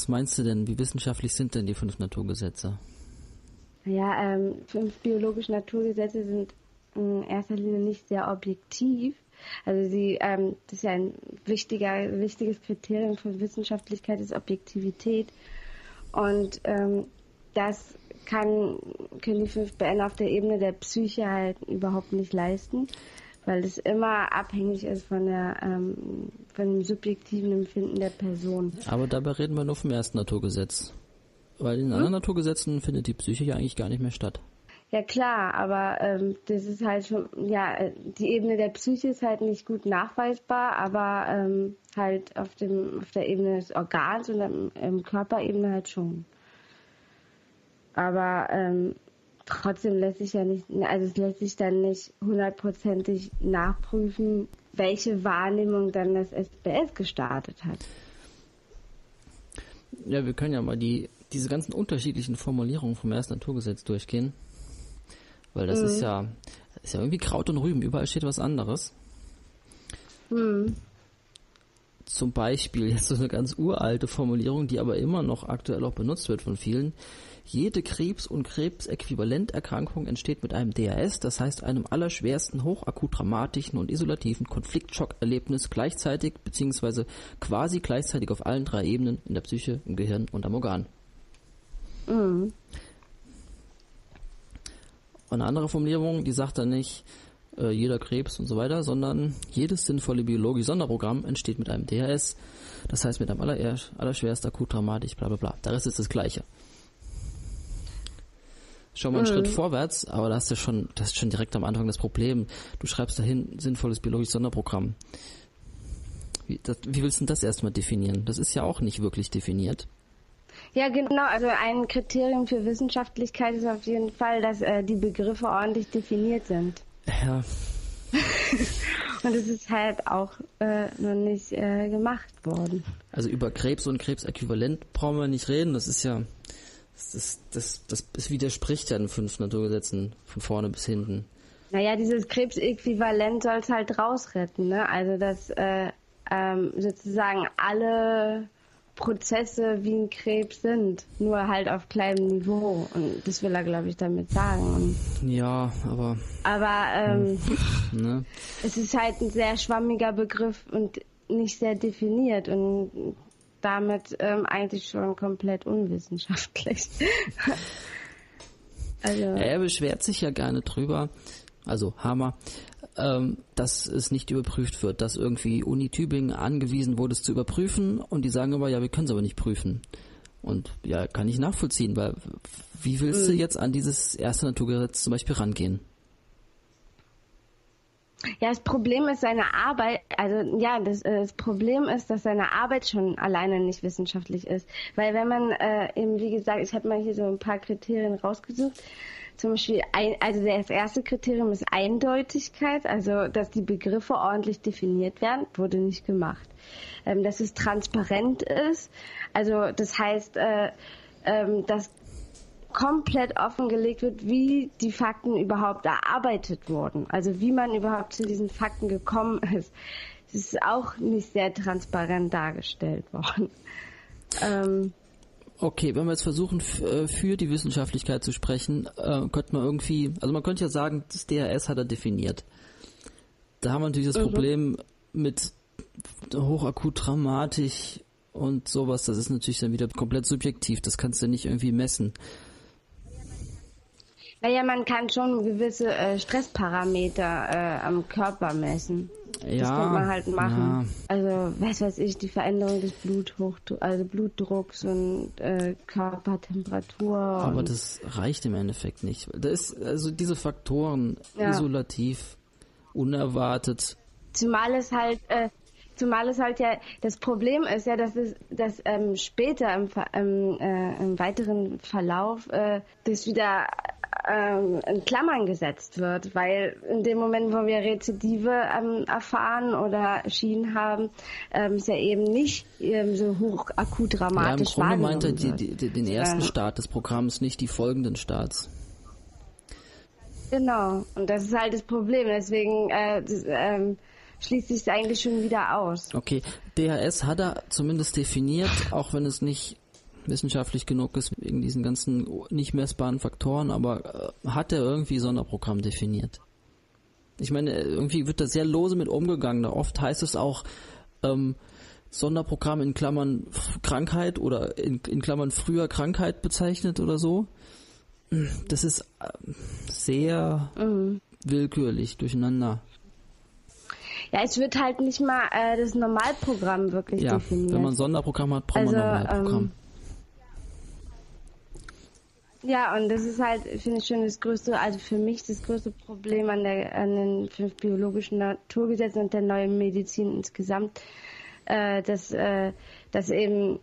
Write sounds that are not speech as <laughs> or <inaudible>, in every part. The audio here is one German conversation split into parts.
was meinst du denn? Wie wissenschaftlich sind denn die fünf Naturgesetze? Ja, ähm, fünf biologische Naturgesetze sind in erster Linie nicht sehr objektiv. Also sie, ähm, das ist ja ein wichtiger, wichtiges Kriterium für Wissenschaftlichkeit ist Objektivität. Und ähm, das kann, können die fünf BN auf der Ebene der Psyche halt überhaupt nicht leisten, weil es immer abhängig ist von der ähm, von dem subjektiven Empfinden der Person. Aber dabei reden wir nur vom ersten Naturgesetz. Weil in hm? anderen Naturgesetzen findet die Psyche ja eigentlich gar nicht mehr statt. Ja klar, aber ähm, das ist halt schon, ja, die Ebene der Psyche ist halt nicht gut nachweisbar, aber ähm, halt auf dem auf der Ebene des Organs und im, im Körperebene halt schon. Aber ähm, trotzdem lässt sich ja nicht, also es lässt sich dann nicht hundertprozentig nachprüfen, welche Wahrnehmung dann das SBS gestartet hat. Ja, wir können ja mal die diese ganzen unterschiedlichen Formulierungen vom ersten Naturgesetz durchgehen. Weil das mhm. ist ja ist ja irgendwie Kraut und Rüben, überall steht was anderes. Mhm. Zum Beispiel jetzt so eine ganz uralte Formulierung, die aber immer noch aktuell auch benutzt wird von vielen. Jede Krebs- und Krebsäquivalenterkrankung entsteht mit einem DAS, das heißt einem allerschwersten, hochakut dramatischen und isolativen Konfliktschockerlebnis gleichzeitig bzw. quasi gleichzeitig auf allen drei Ebenen in der Psyche, im Gehirn und am Organ. Mhm. Und eine andere Formulierung, die sagt dann nicht äh, jeder Krebs und so weiter, sondern jedes sinnvolle biologische Sonderprogramm entsteht mit einem DHS, das heißt mit einem aller, allerschwerst akut dramatisch, bla bla bla. Der Rest ist das Gleiche. Schon mal einen mhm. Schritt vorwärts, aber da hast du schon, das ist schon direkt am Anfang das Problem. Du schreibst dahin sinnvolles biologisches Sonderprogramm. Wie, das, wie willst du denn das erstmal definieren? Das ist ja auch nicht wirklich definiert. Ja, genau. Also ein Kriterium für Wissenschaftlichkeit ist auf jeden Fall, dass äh, die Begriffe ordentlich definiert sind. Ja. <laughs> und es ist halt auch äh, noch nicht äh, gemacht worden. Also über Krebs und Krebsäquivalent brauchen wir nicht reden. Das ist ja, das, das, das, das widerspricht ja den fünf Naturgesetzen von vorne bis hinten. Naja, dieses Krebsäquivalent soll es halt rausretten, ne? Also dass äh, ähm, sozusagen alle Prozesse wie ein Krebs sind, nur halt auf kleinem Niveau. Und das will er, glaube ich, damit sagen. Und ja, aber. Aber ähm, ne? es ist halt ein sehr schwammiger Begriff und nicht sehr definiert und damit ähm, eigentlich schon komplett unwissenschaftlich. <laughs> also. Er beschwert sich ja gerne drüber, also Hammer, ähm, dass es nicht überprüft wird, dass irgendwie Uni Tübingen angewiesen wurde, es zu überprüfen und die sagen aber, ja, wir können es aber nicht prüfen. Und ja, kann ich nachvollziehen, weil wie willst mhm. du jetzt an dieses erste Naturgesetz zum Beispiel rangehen? Ja, das Problem ist seine Arbeit, also ja, das, äh, das Problem ist, dass seine Arbeit schon alleine nicht wissenschaftlich ist. Weil wenn man äh, eben, wie gesagt, ich habe mal hier so ein paar Kriterien rausgesucht, zum Beispiel, ein, also das erste Kriterium ist Eindeutigkeit, also dass die Begriffe ordentlich definiert werden, wurde nicht gemacht. Ähm, dass es transparent ist, also das heißt, äh, ähm, dass komplett offengelegt wird, wie die Fakten überhaupt erarbeitet wurden, also wie man überhaupt zu diesen Fakten gekommen ist. Das ist auch nicht sehr transparent dargestellt worden. Ähm, Okay, wenn wir jetzt versuchen, äh, für die Wissenschaftlichkeit zu sprechen, äh, könnte man irgendwie, also man könnte ja sagen, das DRS hat er definiert. Da haben wir natürlich das mhm. Problem mit hochakut traumatisch und sowas, das ist natürlich dann wieder komplett subjektiv, das kannst du nicht irgendwie messen. Naja, man kann schon gewisse äh, Stressparameter äh, am Körper messen. Ja, das kann man halt machen. Ja. Also, was weiß ich, die Veränderung des Bluthochdrucks, also Blutdrucks und äh, Körpertemperatur. Aber das reicht im Endeffekt nicht. Da ist also diese Faktoren ja. isolativ, unerwartet. Zumal es halt äh, Zumal es halt ja, das Problem ist ja, dass es, dass ähm, später im, im, äh, im weiteren Verlauf äh, das wieder ähm, in Klammern gesetzt wird, weil in dem Moment, wo wir Rezidive ähm, erfahren oder Schienen haben, ähm, ist ja eben nicht ähm, so hoch akut dramatisch. Ja, im Grunde meint er die, die, den ersten Start des Programms, nicht die folgenden Starts. Genau, und das ist halt das Problem. Deswegen äh, das, ähm, schließt sich eigentlich schon wieder aus. Okay, DHS hat er zumindest definiert, auch wenn es nicht wissenschaftlich genug ist wegen diesen ganzen nicht messbaren Faktoren, aber äh, hat er irgendwie Sonderprogramm definiert? Ich meine, irgendwie wird da sehr lose mit umgegangen. Da oft heißt es auch ähm, Sonderprogramm in Klammern Krankheit oder in, in Klammern früher Krankheit bezeichnet oder so. Das ist äh, sehr mhm. willkürlich durcheinander. Ja, es wird halt nicht mal äh, das Normalprogramm wirklich ja, definiert. Wenn man ein Sonderprogramm hat, braucht also, man ein Normalprogramm. Ähm, ja, und das ist halt, finde ich schon das größte, also für mich das größte Problem an, der, an den fünf biologischen Naturgesetzen und der neuen Medizin insgesamt, äh, dass, äh, dass eben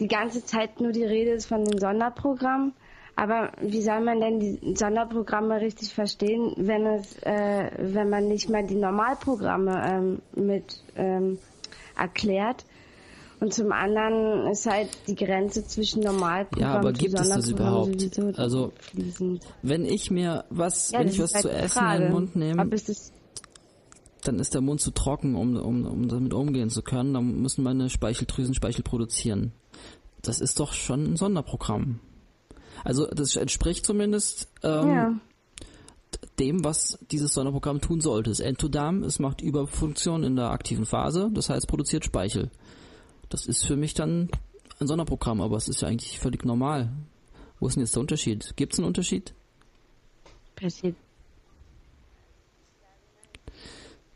die ganze Zeit nur die Rede ist von den Sonderprogrammen. Aber wie soll man denn die Sonderprogramme richtig verstehen, wenn es, äh, wenn man nicht mal die Normalprogramme ähm, mit ähm, erklärt? Und zum anderen ist halt die Grenze zwischen Normalprogramm Ja, aber gibt es das überhaupt? Also, fließend. wenn ich mir was, ja, wenn ich was halt zu essen Frage. in den Mund nehme, dann ist der Mund zu trocken, um, um, um damit umgehen zu können. Dann müssen meine Speicheldrüsen Speichel produzieren. Das ist doch schon ein Sonderprogramm. Also das entspricht zumindest ähm, ja. dem, was dieses Sonderprogramm tun sollte. Das Endodam, es macht Überfunktion in der aktiven Phase, das heißt produziert Speichel. Das ist für mich dann ein Sonderprogramm, aber es ist ja eigentlich völlig normal. Wo ist denn jetzt der Unterschied? Gibt es einen Unterschied? Passiert.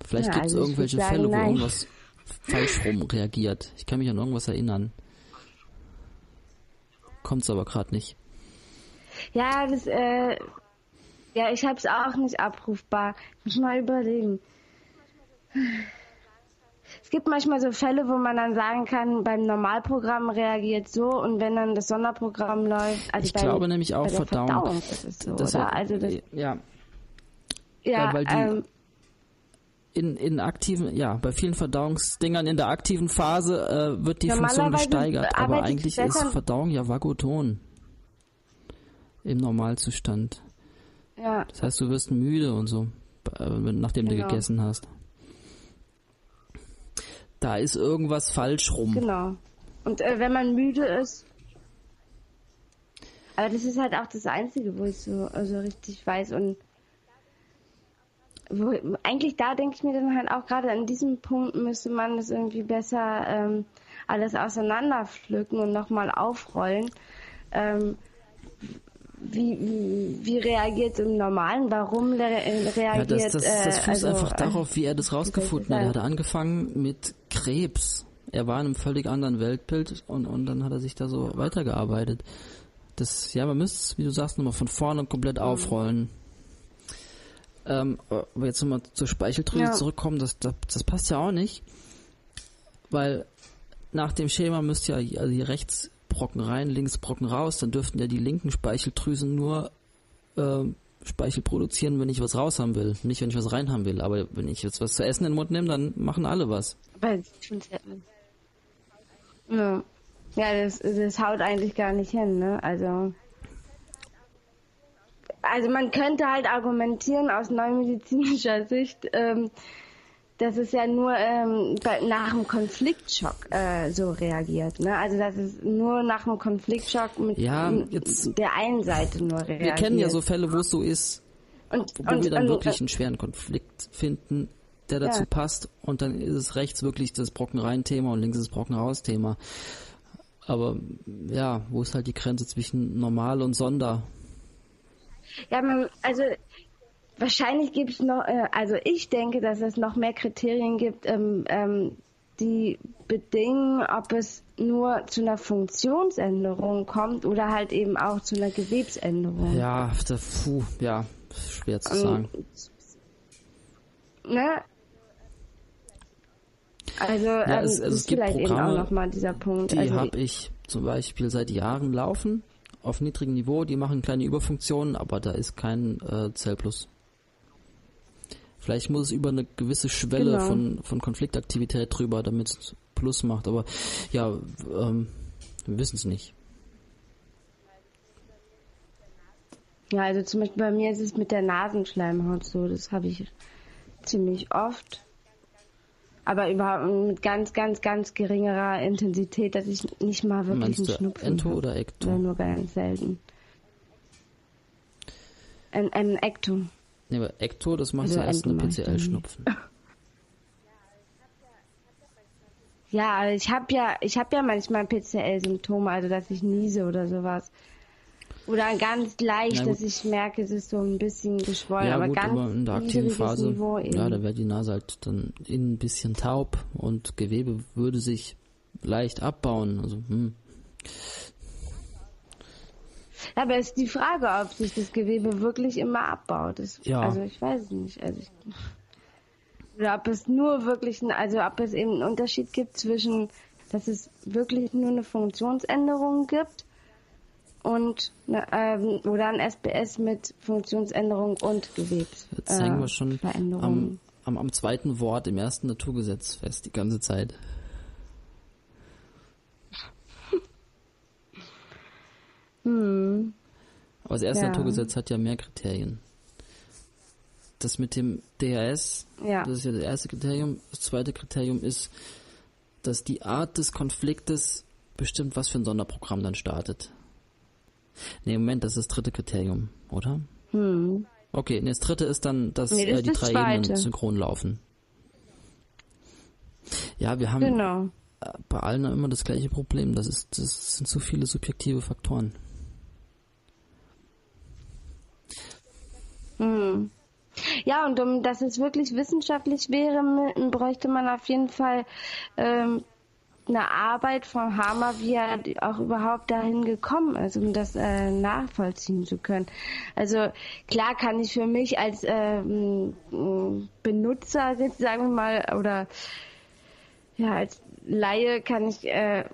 Vielleicht ja, gibt es also irgendwelche Fälle, wo nein. irgendwas falsch rum reagiert. Ich kann mich an irgendwas erinnern. Kommt es aber gerade nicht. Ja, das, äh, ja, ich habe es auch nicht abrufbar. Ich muss mal überlegen. Es gibt manchmal so Fälle, wo man dann sagen kann, beim Normalprogramm reagiert so und wenn dann das Sonderprogramm läuft. Also ich beim, glaube nämlich auch Verdauung. Verdauung das ist so, das oder? Also das, ja. Ja, ja weil die ähm, in, in aktiven, ja, bei vielen Verdauungsdingern in der aktiven Phase äh, wird die Funktion gesteigert, aber eigentlich ist Verdauung ja Vagoton im Normalzustand. Ja. Das heißt, du wirst müde und so, äh, nachdem genau. du gegessen hast da ist irgendwas falsch rum. Genau. Und äh, wenn man müde ist. Aber das ist halt auch das Einzige, wo ich so also richtig weiß. Und wo, eigentlich da denke ich mir dann halt auch gerade an diesem Punkt müsste man das irgendwie besser ähm, alles auseinanderpflücken und nochmal aufrollen. Ähm, wie, wie, wie reagiert im Normalen? Warum reagiert ja, das, das, das fußt also, einfach darauf, wie er das rausgefunden hat. Er hat angefangen mit Krebs. Er war in einem völlig anderen Weltbild und, und dann hat er sich da so weitergearbeitet. Das, ja, man müsste, wie du sagst, nochmal von vorne komplett mhm. aufrollen. Ähm, aber jetzt nochmal zur Speicheldrüse ja. zurückkommen, das, das, das passt ja auch nicht. Weil nach dem Schema müsste ja also hier rechts Brocken rein, links Brocken raus, dann dürften ja die linken Speicheldrüsen nur äh, Speichel produzieren, wenn ich was raus haben will, nicht wenn ich was rein haben will. Aber wenn ich jetzt was zu essen in den Mund nehme, dann machen alle was. Ja, ja das, das haut eigentlich gar nicht hin, ne? Also. Also man könnte halt argumentieren aus neumedizinischer <laughs> Sicht, ähm, dass es ja nur ähm, nach einem Konfliktschock äh, so reagiert. Ne? Also dass es nur nach einem Konfliktschock mit ja, jetzt, der einen Seite nur reagiert. Wir kennen ja so Fälle, wo es so ist, und, wo und, wir dann und, wirklich einen schweren Konflikt finden, der dazu ja. passt und dann ist es rechts wirklich das Brocken rein Thema und links ist das Brocken raus Thema. Aber ja, wo ist halt die Grenze zwischen normal und Sonder? Ja, man, also Wahrscheinlich gibt es noch, äh, also ich denke, dass es noch mehr Kriterien gibt, ähm, ähm, die bedingen, ob es nur zu einer Funktionsänderung kommt oder halt eben auch zu einer Gewebsänderung. Ja, da, puh, ja, schwer zu sagen. ne? Also, ja, ähm, es, also es gibt vielleicht Programme, eben auch nochmal dieser Punkt. Die also, habe ich zum Beispiel seit Jahren laufen, auf niedrigem Niveau, die machen kleine Überfunktionen, aber da ist kein äh, Zellplus. Vielleicht muss es über eine gewisse Schwelle genau. von, von Konfliktaktivität drüber, damit es Plus macht. Aber ja, ähm, wir wissen es nicht. Ja, also zum Beispiel bei mir ist es mit der Nasenschleimhaut so. Das habe ich ziemlich oft. aber überhaupt mit ganz, ganz, ganz geringerer Intensität, dass ich nicht mal wirklich Meinst einen Schnupfen Ento hab. oder Ekto? Oder nur ganz selten. Ein, ein Ekto. Nee, aber Ekto, das machst Also du erst eine PCL-Schnupfen. Ja, aber ich habe ja, ich habe ja manchmal PCL-Symptome, also dass ich niese oder sowas. Oder ganz leicht, gut. dass ich merke, es ist so ein bisschen geschwollen, Ja aber gut, ganz aber in der aktiven Phase, Niveau eben. ja, da wäre die Nase halt dann innen ein bisschen taub und Gewebe würde sich leicht abbauen. Also, hm. Aber es ist die Frage, ob sich das Gewebe wirklich immer abbaut. Das, Ja. Also ich weiß es nicht. Also ich, oder ob es nur wirklich, ein, also ob es eben einen Unterschied gibt zwischen, dass es wirklich nur eine Funktionsänderung gibt und ähm, oder ein SBS mit Funktionsänderung und Gewebs. Jetzt hängen wir äh, schon am, am, am zweiten Wort im ersten Naturgesetz fest, die ganze Zeit. Hm. Aber das erste Ja. Naturgesetz hat ja mehr Kriterien. Das mit dem DHS, Ja. das ist ja das erste Kriterium. Das zweite Kriterium ist, dass die Art des Konfliktes bestimmt, was für ein Sonderprogramm dann startet. Nee, Moment, das ist das dritte Kriterium, oder? Hm. Okay, nee, das dritte ist dann, dass Nee, das äh, die das drei Ebenen zweite. synchron laufen. Ja, wir haben Genau. bei allen immer das gleiche Problem. Das ist, das sind zu viele subjektive Faktoren. Hm. Ja, und um dass es wirklich wissenschaftlich wäre, bräuchte man auf jeden Fall ähm, eine Arbeit von Hammer, wie er auch überhaupt dahin gekommen ist, um das äh, nachvollziehen zu können. Also klar kann ich für mich als ähm, Benutzer, sagen wir mal, oder ja, als Laie kann ich äh,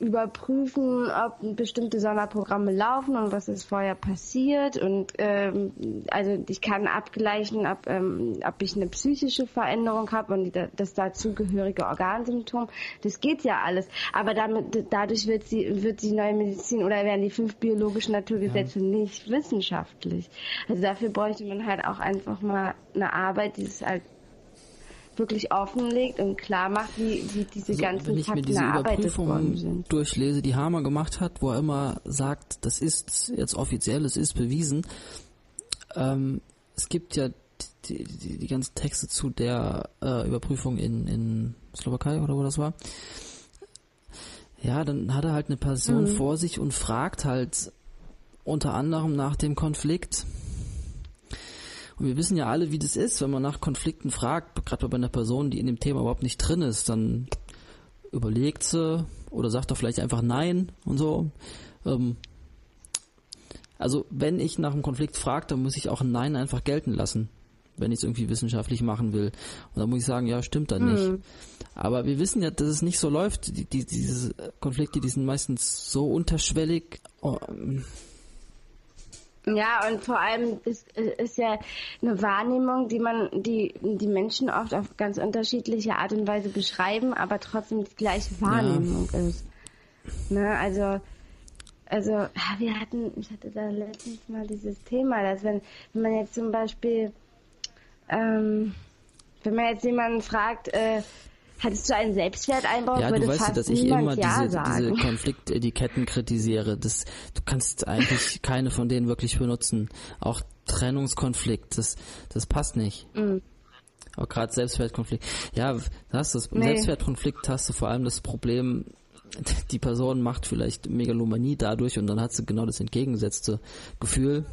überprüfen, ob bestimmte Sonderprogramme laufen und was ist vorher passiert und ähm, also ich kann abgleichen, ob, ähm, ob ich eine psychische Veränderung habe und die, das dazugehörige Organsymptom. Das geht ja alles, aber damit dadurch wird sie wird die neue Medizin oder werden die fünf biologischen Naturgesetze nicht wissenschaftlich. Also dafür bräuchte man halt auch einfach mal eine Arbeit, die es halt wirklich offenlegt und klar macht, wie, wie diese Also, ganzen wenn ich mir diese Überprüfungen durchlese, die Hamer gemacht hat, wo er immer sagt, das ist jetzt offiziell, es ist bewiesen. Ähm, es gibt ja die, die, die ganzen Texte zu der äh, Überprüfung in, in Slowakei oder wo das war. Ja, dann hat er halt eine Person Mhm. vor sich und fragt halt unter anderem nach dem Konflikt. Und wir wissen ja alle, wie das ist, wenn man nach Konflikten fragt, gerade bei einer Person, die in dem Thema überhaupt nicht drin ist, dann überlegt sie oder sagt doch vielleicht einfach Nein und so. Ähm, also wenn ich nach einem Konflikt frage, dann muss ich auch ein Nein einfach gelten lassen, wenn ich es irgendwie wissenschaftlich machen will. Und dann muss ich sagen, ja, stimmt dann nicht. Hm. Aber wir wissen ja, dass es nicht so läuft. Die, die, diese Konflikte, die sind meistens so unterschwellig. Oh, ähm, Ja, und vor allem ist, ist ja eine Wahrnehmung, die man, die die Menschen oft auf ganz unterschiedliche Art und Weise beschreiben, aber trotzdem die gleiche Wahrnehmung ist. Ne, also, also, wir hatten, ich hatte da letztens mal dieses Thema, dass wenn, wenn man jetzt zum Beispiel, ähm, wenn man jetzt jemanden fragt, äh, hattest du einen Selbstwerteinbruch, Ja, du weißt ja, dass ich immer Ja diese, diese sagen. Konfliktetiketten kritisiere. Das, du kannst eigentlich <laughs> keine von denen wirklich benutzen. Auch Trennungskonflikt, das, das passt nicht. Mhm. Aber gerade Selbstwertkonflikt. Ja, das, im Nee. Selbstwertkonflikt hast du vor allem das Problem, <laughs> die Person macht vielleicht Megalomanie dadurch und dann hat sie genau das entgegengesetzte Gefühl.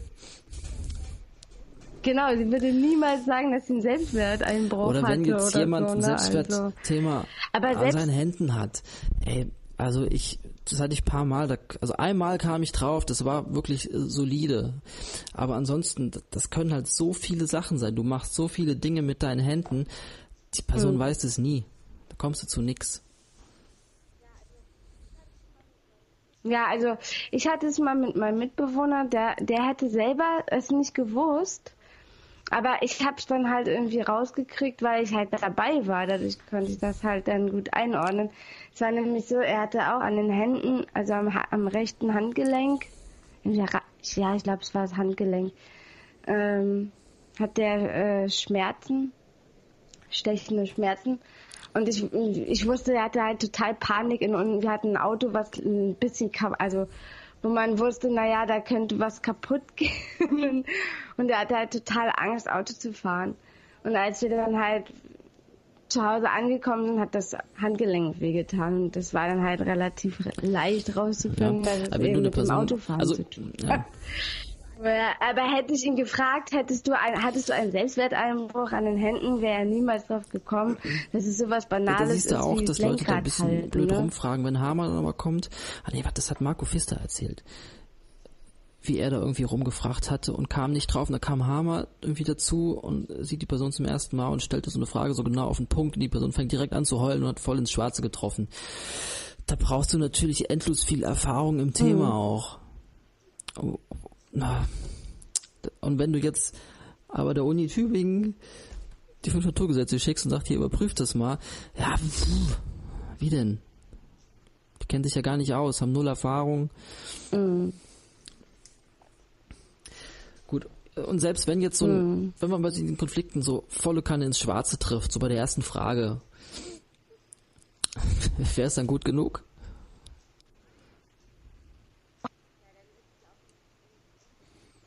Genau, sie würde niemals sagen, dass sie einen Selbstwerteinbruch Oder wenn hatte jetzt oder jemand so, ein ne? Also, Selbstwertthema Aber an selbst- seinen Händen hat. Ey, also ich, das hatte ich ein paar Mal, da, also einmal kam ich drauf, das war wirklich äh, solide. Aber ansonsten, das, das können halt so viele Sachen sein. Du machst so viele Dinge mit deinen Händen, die Person Mhm. weiß es nie. Da kommst du zu nix. Ja, also ich hatte es mal mit meinem Mitbewohner, der, der hätte selber es nicht gewusst. Aber ich habe es dann halt irgendwie rausgekriegt, weil ich halt dabei war. Dadurch konnte ich das halt dann gut einordnen. Es war nämlich so, er hatte auch an den Händen, also am, am rechten Handgelenk, ja, ich glaube, es war das Handgelenk, ähm, hat der äh, Schmerzen, stechende Schmerzen. und ich, ich wusste, er hatte halt total Panik in, und wir hatten ein Auto, was ein bisschen, also wo man wusste, naja, da könnte was kaputt <laughs> gehen. Und er hatte halt total Angst, Auto zu fahren. Und als wir dann halt zu Hause angekommen sind, hat das Handgelenk wehgetan. Und das war dann halt relativ leicht rauszufinden, ja, weil es eben mit Person, dem Autofahren also, zu tun ja. Aber hätte ich ihn gefragt, hättest du ein, hattest du einen Selbstwerteinbruch an den Händen, wäre er niemals drauf gekommen. Das ist sowas Banales. Ja, da siehst du auch, dass Leute da ein bisschen halten, blöd ne? rumfragen, wenn Hamann aber kommt. Ah nee, das hat Marco Pfister erzählt. Wie er da irgendwie rumgefragt hatte und kam nicht drauf. Und da kam Hammer irgendwie dazu und sieht die Person zum ersten Mal und stellte so eine Frage so genau auf den Punkt und die Person fängt direkt an zu heulen und hat voll ins Schwarze getroffen. Da brauchst du natürlich endlos viel Erfahrung im Thema mhm. auch. Und wenn du jetzt aber der Uni Tübingen die fünf Naturgesetze schickst und sagst, hier überprüft das mal, ja, wie denn? Die kennen sich ja gar nicht aus, haben null Erfahrung. Mhm. Gut, und selbst wenn jetzt so, mhm. wenn man bei diesen Konflikten so volle Kanne ins Schwarze trifft, so bei der ersten Frage, <laughs> wäre es dann gut genug?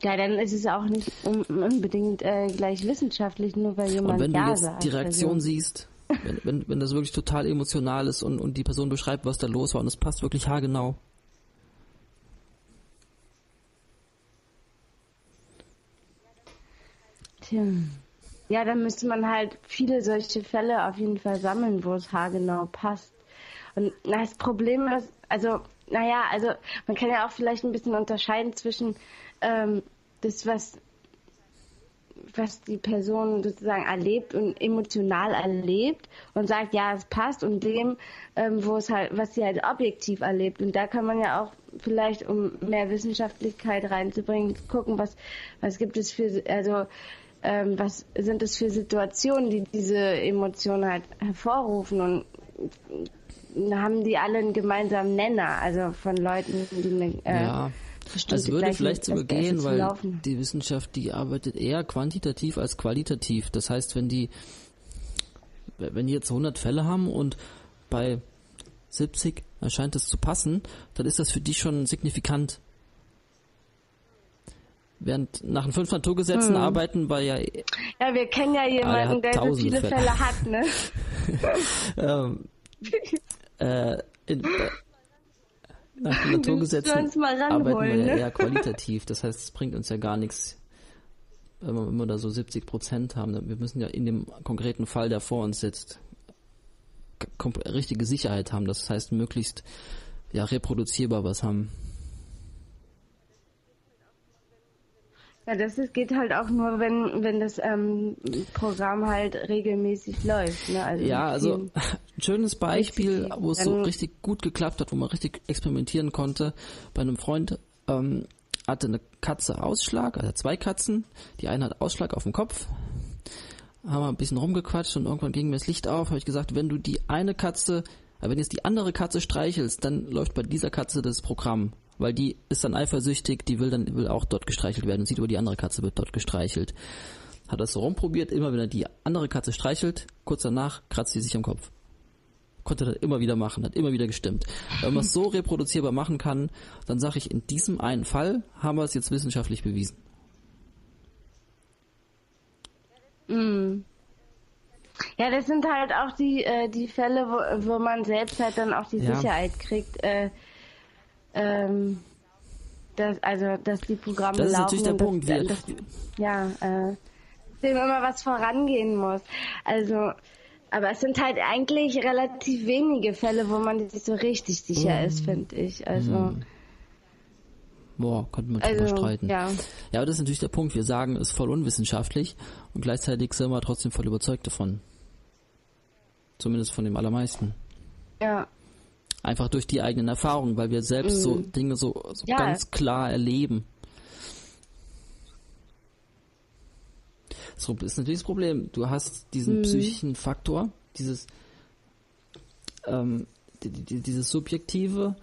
Ja, dann ist es auch nicht unbedingt äh, gleich wissenschaftlich, nur weil jemand und wenn ja du jetzt sagt, die Reaktion also. siehst, wenn, wenn, wenn das wirklich total emotional ist und, und die Person beschreibt, was da los war und es passt wirklich haargenau. Tja. Ja, dann müsste man halt viele solche Fälle auf jeden Fall sammeln, wo es haargenau passt. Und das Problem ist, also, naja, also man kann ja auch vielleicht ein bisschen unterscheiden zwischen ähm, das, was, was die Person sozusagen erlebt und emotional erlebt und sagt, ja, es passt und dem, ähm, wo es halt, was sie halt objektiv erlebt. Und da kann man ja auch vielleicht, um mehr Wissenschaftlichkeit reinzubringen, gucken, was, was gibt es für, also, ähm, was sind es für Situationen, die diese Emotionen halt hervorrufen und haben die alle einen gemeinsamen Nenner, also von Leuten, die eine, äh, ja das würde vielleicht sogar gehen, weil die Wissenschaft, die arbeitet eher quantitativ als qualitativ. Das heißt, wenn die, wenn die jetzt 100 Fälle haben und bei 70 erscheint es zu passen, dann ist das für die schon signifikant. Während nach den fünf Naturgesetzen hm. arbeiten wir ja. Ja, wir kennen ja jemanden, der so viele Fälle, Fälle hat, ne? <laughs> ähm, <laughs> äh, in, nach den <laughs> Naturgesetzen arbeiten wir ja ne? eher <laughs> qualitativ. Das heißt, es bringt uns ja gar nichts, wenn wir immer da so 70 Prozent haben. Wir müssen ja in dem konkreten Fall, der vor uns sitzt, richtige Sicherheit haben. Das heißt, möglichst ja reproduzierbar was haben. Ja, das ist, geht halt auch nur, wenn, wenn das ähm, Programm halt regelmäßig läuft. Ne? Also ja, also ein schönes Beispiel, wo es so richtig gut geklappt hat, wo man richtig experimentieren konnte. Bei einem Freund ähm, hatte eine Katze Ausschlag, also zwei Katzen. Die eine hat Ausschlag auf dem Kopf. Haben wir ein bisschen rumgequatscht und irgendwann ging mir das Licht auf. Habe ich gesagt, wenn du die eine Katze, äh, wenn jetzt die andere Katze streichelst, dann läuft bei dieser Katze das Programm weil die ist dann eifersüchtig, die will dann will auch dort gestreichelt werden und sieht über die andere Katze wird dort gestreichelt. Hat das so rumprobiert, immer wenn er die andere Katze streichelt, kurz danach kratzt sie sich am Kopf. Konnte das immer wieder machen, hat immer wieder gestimmt. Wenn man es so reproduzierbar machen kann, dann sage ich, in diesem einen Fall haben wir es jetzt wissenschaftlich bewiesen. Mm. Ja, das sind halt auch die, äh, die Fälle, wo, wo man selbst halt dann auch die ja. Sicherheit kriegt, äh, ähm, dass, also, dass die Programme laufen. Das ist natürlich der Punkt. Dass, dass, ja, äh, dem immer was vorangehen muss. Also, aber es sind halt eigentlich relativ wenige Fälle, wo man sich so richtig sicher mm. ist, finde ich. Also. Mm. Boah, könnte man also, drüber streiten. Ja. ja, aber das ist natürlich der Punkt. Wir sagen, es ist voll unwissenschaftlich und gleichzeitig sind wir trotzdem voll überzeugt davon. Zumindest von dem allermeisten. Ja. Einfach durch die eigenen Erfahrungen, weil wir selbst mhm. so Dinge so, so ja. ganz klar erleben. So ist natürlich das Problem. Du hast diesen mhm. psychischen Faktor, dieses, ähm, die, die, dieses Subjektive.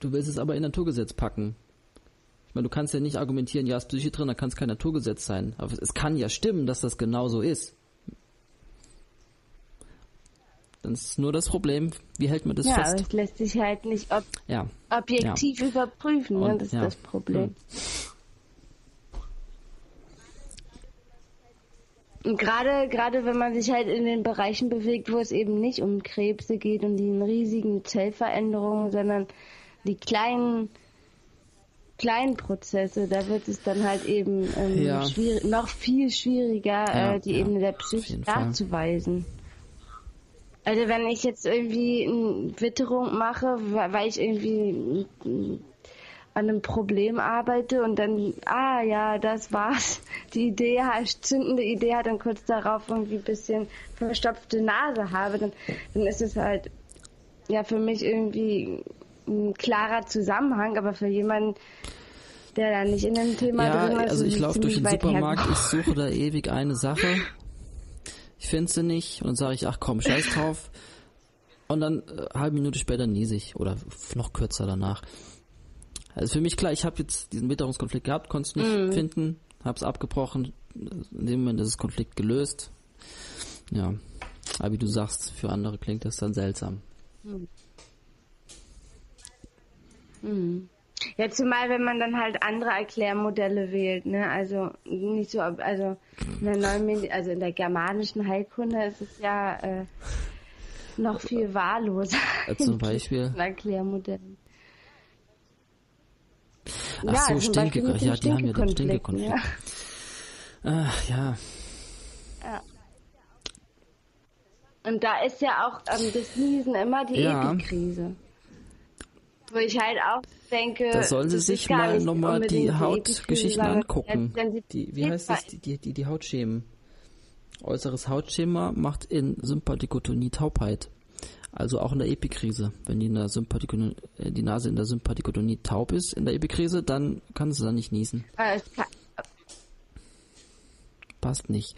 Du willst es aber in Naturgesetz packen. Ich meine, du kannst ja nicht argumentieren, ja, ist Psyche drin, da kann es kein Naturgesetz sein. Aber es kann ja stimmen, dass das genau so ist. Dann ist nur das Problem, wie hält man das ja, fest? Ja, es lässt sich halt nicht ob ja. objektiv ja. überprüfen, ne? Und, das ist das Problem. Hm. Und gerade, gerade wenn man sich halt in den Bereichen bewegt, wo es eben nicht um Krebse geht und die riesigen Zellveränderungen, sondern die kleinen, kleinen Prozesse, da wird es dann halt eben ähm, Ja. noch viel schwieriger, Ja, äh, die ja, Ebene der Psyche jeden Fall. Also wenn ich jetzt irgendwie eine Witterung mache, weil ich irgendwie an einem Problem arbeite und dann, ah ja, das war's, <laughs> die Idee, zündende Idee hat und kurz darauf irgendwie ein bisschen verstopfte Nase habe, dann, dann ist es halt ja für mich irgendwie ein klarer Zusammenhang, aber für jemanden, der da nicht in dem Thema Ja, drin ist, also ich laufe durch den Supermarkt, ich hergeholt. suche da ewig eine Sache. <laughs> Ich finde sie nicht und dann sage ich, ach komm, scheiß drauf. Und dann äh, halbe Minute später niese ich oder noch kürzer danach. Also für mich klar, ich habe jetzt diesen Witterungskonflikt gehabt, konnte es nicht Mhm. finden, habe es abgebrochen. In dem Moment ist das Konflikt gelöst. Ja, aber wie du sagst, für andere klingt das dann seltsam. Ja, zumal wenn man dann halt andere Erklärmodelle wählt, ne? Also nicht so, also in der neuen, Medi- also in der germanischen Heilkunde ist es ja äh, noch viel wahlloser. Äh, zum Beispiel. Ein Erklärmodell. Ach so, zum Beispiel Stinke, mit dem ja, die haben ja den Stinkekonflikt, Stinkekonflikt. Ach ja, Und da ist ja auch ähm, das Niesen immer die Ja. Epikrise. Wo ich halt auch denke, da sollen sie sich mal nochmal die Hautgeschichten angucken. Die, wie heißt das? Die, die, die, die Hautschemen. Äußeres Hautschema macht in Sympathikotonie Taubheit. Also auch in der Epikrise. Wenn die, in der Sympathikotonie, äh, die Nase in der Sympathikotonie taub ist in der Epikrise, dann kann sie dann nicht niesen. Äh, Passt nicht.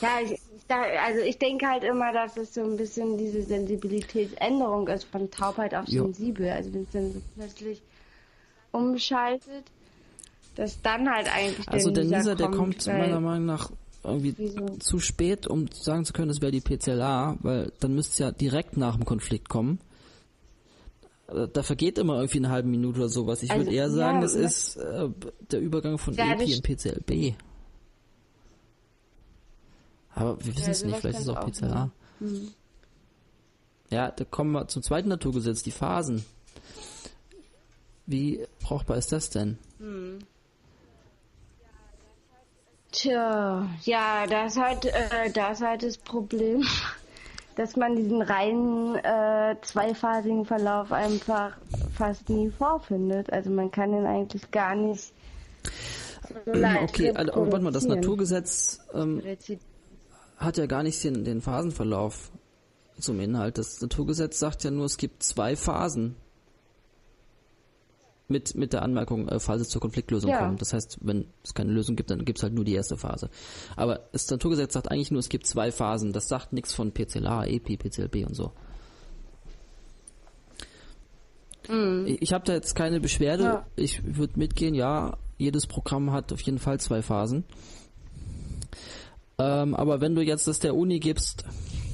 Ja, ich, ich, da- also ich denke halt immer, dass es so ein bisschen diese Sensibilitätsänderung ist von Taubheit auf Jo. sensibel. Also wenn es dann so plötzlich umschaltet, dass dann halt eigentlich Also der Nieser der kommt meiner Meinung nach irgendwie Wieso? zu spät, um sagen zu können, es wäre die PCLA, weil dann müsste es ja direkt nach dem Konflikt kommen. Äh, Da vergeht immer irgendwie eine halbe Minute oder sowas. Ich Also, würde eher ja, sagen, das ne? ist äh, der Übergang von Ja, das in PCLB. Aber wir wissen Ja, es nicht, vielleicht ist es auch kann's auch PCLA. Ja, da kommen wir zum zweiten Naturgesetz, die Phasen. Wie brauchbar ist das denn? Tja, ja, das ist halt, äh, ist halt das Problem, <laughs> dass man diesen reinen äh, zweiphasigen Verlauf einfach fast nie vorfindet. Also man kann den eigentlich gar nicht so leicht Okay, also, aber warte mal, das. Naturgesetz ähm, hat ja gar nicht den, den Phasenverlauf zum Inhalt. Das Naturgesetz sagt ja nur, es gibt zwei Phasen. Mit, mit der Anmerkung, äh, falls es zur Konfliktlösung Ja. kommt. Das heißt, wenn es keine Lösung gibt, dann gibt es halt nur die erste Phase. Aber das Naturgesetz sagt eigentlich nur, es gibt zwei Phasen. Das sagt nichts von PCLA, EPI, PCLB und so. Ich, ich habe da jetzt keine Beschwerde. Ja. Ich würde mitgehen, ja, jedes Programm hat auf jeden Fall zwei Phasen. Ähm, aber wenn du jetzt das der Uni gibst,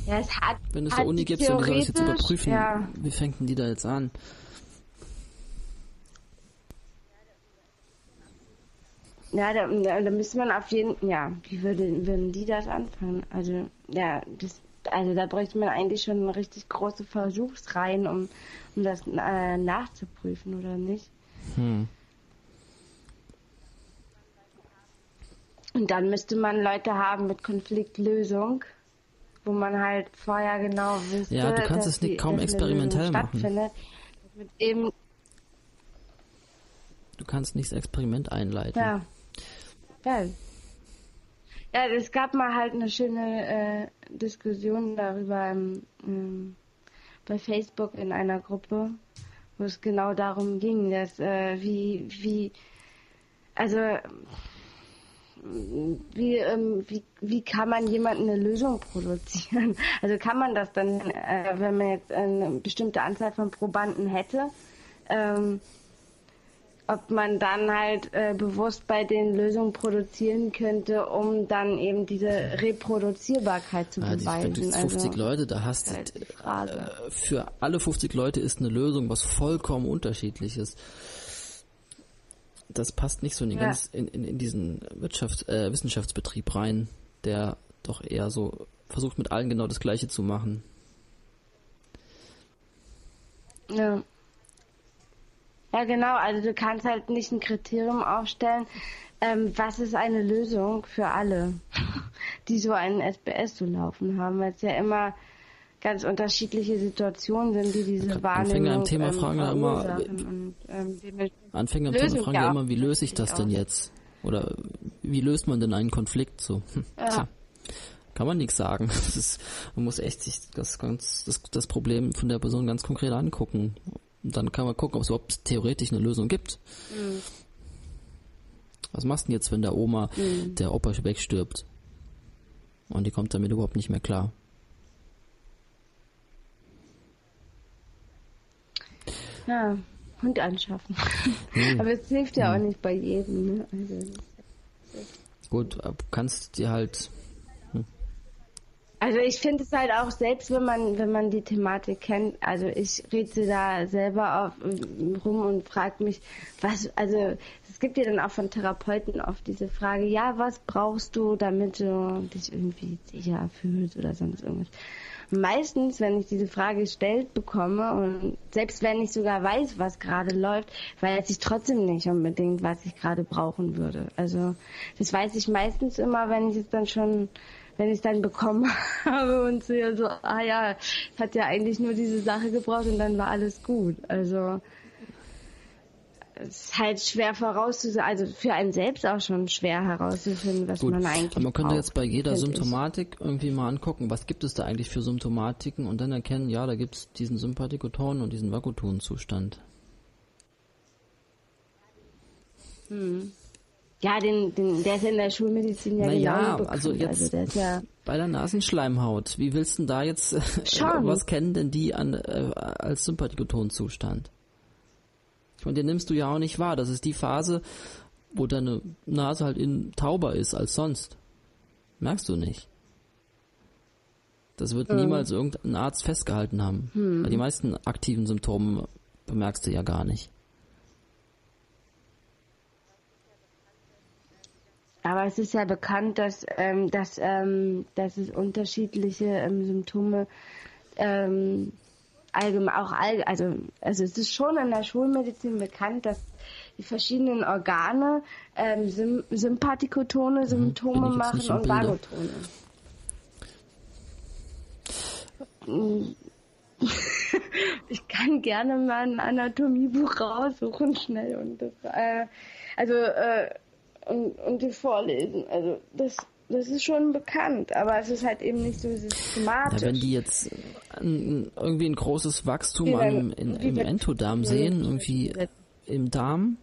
Ja, es hat, wenn du es der Uni gibst und die soll das jetzt überprüfen, Ja, wie fängt denn die da jetzt an? ja da, da, da müsste man auf jeden ja, wie würde, würden die das anfangen? Also, ja, das, also da bräuchte man eigentlich schon richtig große Versuchsreihen, um, um das äh, nachzuprüfen, oder nicht? Hm. Und dann müsste man Leute haben mit Konfliktlösung, wo man halt vorher genau wüsste, Ja, du kannst dass es nicht die- kaum experimentell machen. Du kannst nicht das Experiment einleiten. ja. Ja. Ja, es gab mal halt eine schöne äh, Diskussion darüber im, ähm, bei Facebook in einer Gruppe, wo es genau darum ging, dass äh, wie, wie, also wie, ähm, wie, wie kann man jemanden eine Lösung produzieren? <laughs> Also kann man das dann, äh, wenn man jetzt eine bestimmte Anzahl von Probanden hätte, ähm, ob man dann halt äh, bewusst bei den Lösungen produzieren könnte, um dann eben diese Reproduzierbarkeit zu ja, beweisen. Die 50 also, Leute, da hast du halt äh, für alle 50 Leute ist eine Lösung was vollkommen unterschiedliches. Das passt nicht so in, ja. ganz, in, in, in diesen Wirtschafts-, äh, Wissenschaftsbetrieb rein, der doch eher so versucht mit allen genau das Gleiche zu machen. Ja. Ja, genau. Also du kannst halt nicht ein Kriterium aufstellen, ähm, was ist eine Lösung für alle, <laughs> die so einen SBS zu laufen haben, weil es ja immer ganz unterschiedliche Situationen sind, die diese Wahrnehmung Anfänger im Thema ähm, fragen ja immer, und, ähm, Anfänger im Thema fragen ja immer, wie löse ich das denn jetzt? Oder wie löst man denn einen Konflikt so? Hm, ja. Tja, kann man nichts sagen. <laughs> Ist, man muss echt sich das, ganz, das, das Problem von der Person ganz konkret angucken und dann kann man gucken, ob es überhaupt theoretisch eine Lösung gibt. Mhm. Was machst du denn jetzt, wenn der Oma, mhm. der Opa wegstirbt? Und die kommt damit überhaupt nicht mehr klar. Ja, Hund anschaffen. Mhm. <laughs> Aber es hilft ja auch hm. nicht bei jedem. Ne? Also, Gut, kannst dir halt also ich finde es halt auch selbst, wenn man wenn man die Thematik kennt. Also ich rede da selber auf, rum und frage mich, was. Also es gibt ja dann auch von Therapeuten oft diese Frage, ja, was brauchst du, damit du dich irgendwie sicher fühlst oder sonst irgendwas. Meistens, wenn ich diese Frage gestellt bekomme und selbst wenn ich sogar weiß, was gerade läuft, weiß ich trotzdem nicht unbedingt, was ich gerade brauchen würde. Also das weiß ich meistens immer, wenn ich es dann schon wenn ich es dann bekommen <laughs> habe und so, so, ah ja, hat ja eigentlich nur diese Sache gebraucht und dann war alles gut. Also es ist halt schwer vorauszusagen, also für einen selbst auch schon schwer herauszufinden, was Gut, man eigentlich Man könnte jetzt bei jeder Symptomatik ich. irgendwie mal angucken, was gibt es da eigentlich für Symptomatiken und dann erkennen, ja, da gibt es diesen Sympathikoton und diesen Vakutonzustand. Hm. Ja, den, den, der ist in der Schulmedizin ja naja, genau also jetzt also ja bei der Nasenschleimhaut, wie willst du da jetzt, Schon. was kennen denn die an, äh, als Sympathikotonzustand? Meine, den nimmst du ja auch nicht wahr. Das ist die Phase, wo deine Nase halt in tauber ist als sonst. Merkst du nicht. Das wird ähm. niemals irgendein Arzt festgehalten haben. Hm. Weil die meisten aktiven Symptome bemerkst du ja gar nicht. Aber es ist ja bekannt, dass, ähm, dass, ähm, dass es unterschiedliche ähm, Symptome ähm, allgemein auch all, also also es ist schon in der Schulmedizin bekannt, dass die verschiedenen Organe ähm, Sym Sympathikotone mhm. Symptome mhm, machen und Vagotone. <laughs> ich kann gerne mal ein Anatomiebuch raussuchen schnell und das, äh, also äh, und, und die vorlesen. Also das, das ist schon bekannt, aber es ist halt eben nicht so systematisch. Ja, wenn die jetzt ein, irgendwie ein großes Wachstum ja, an, in, im Entodarm sehen, irgendwie im Darm,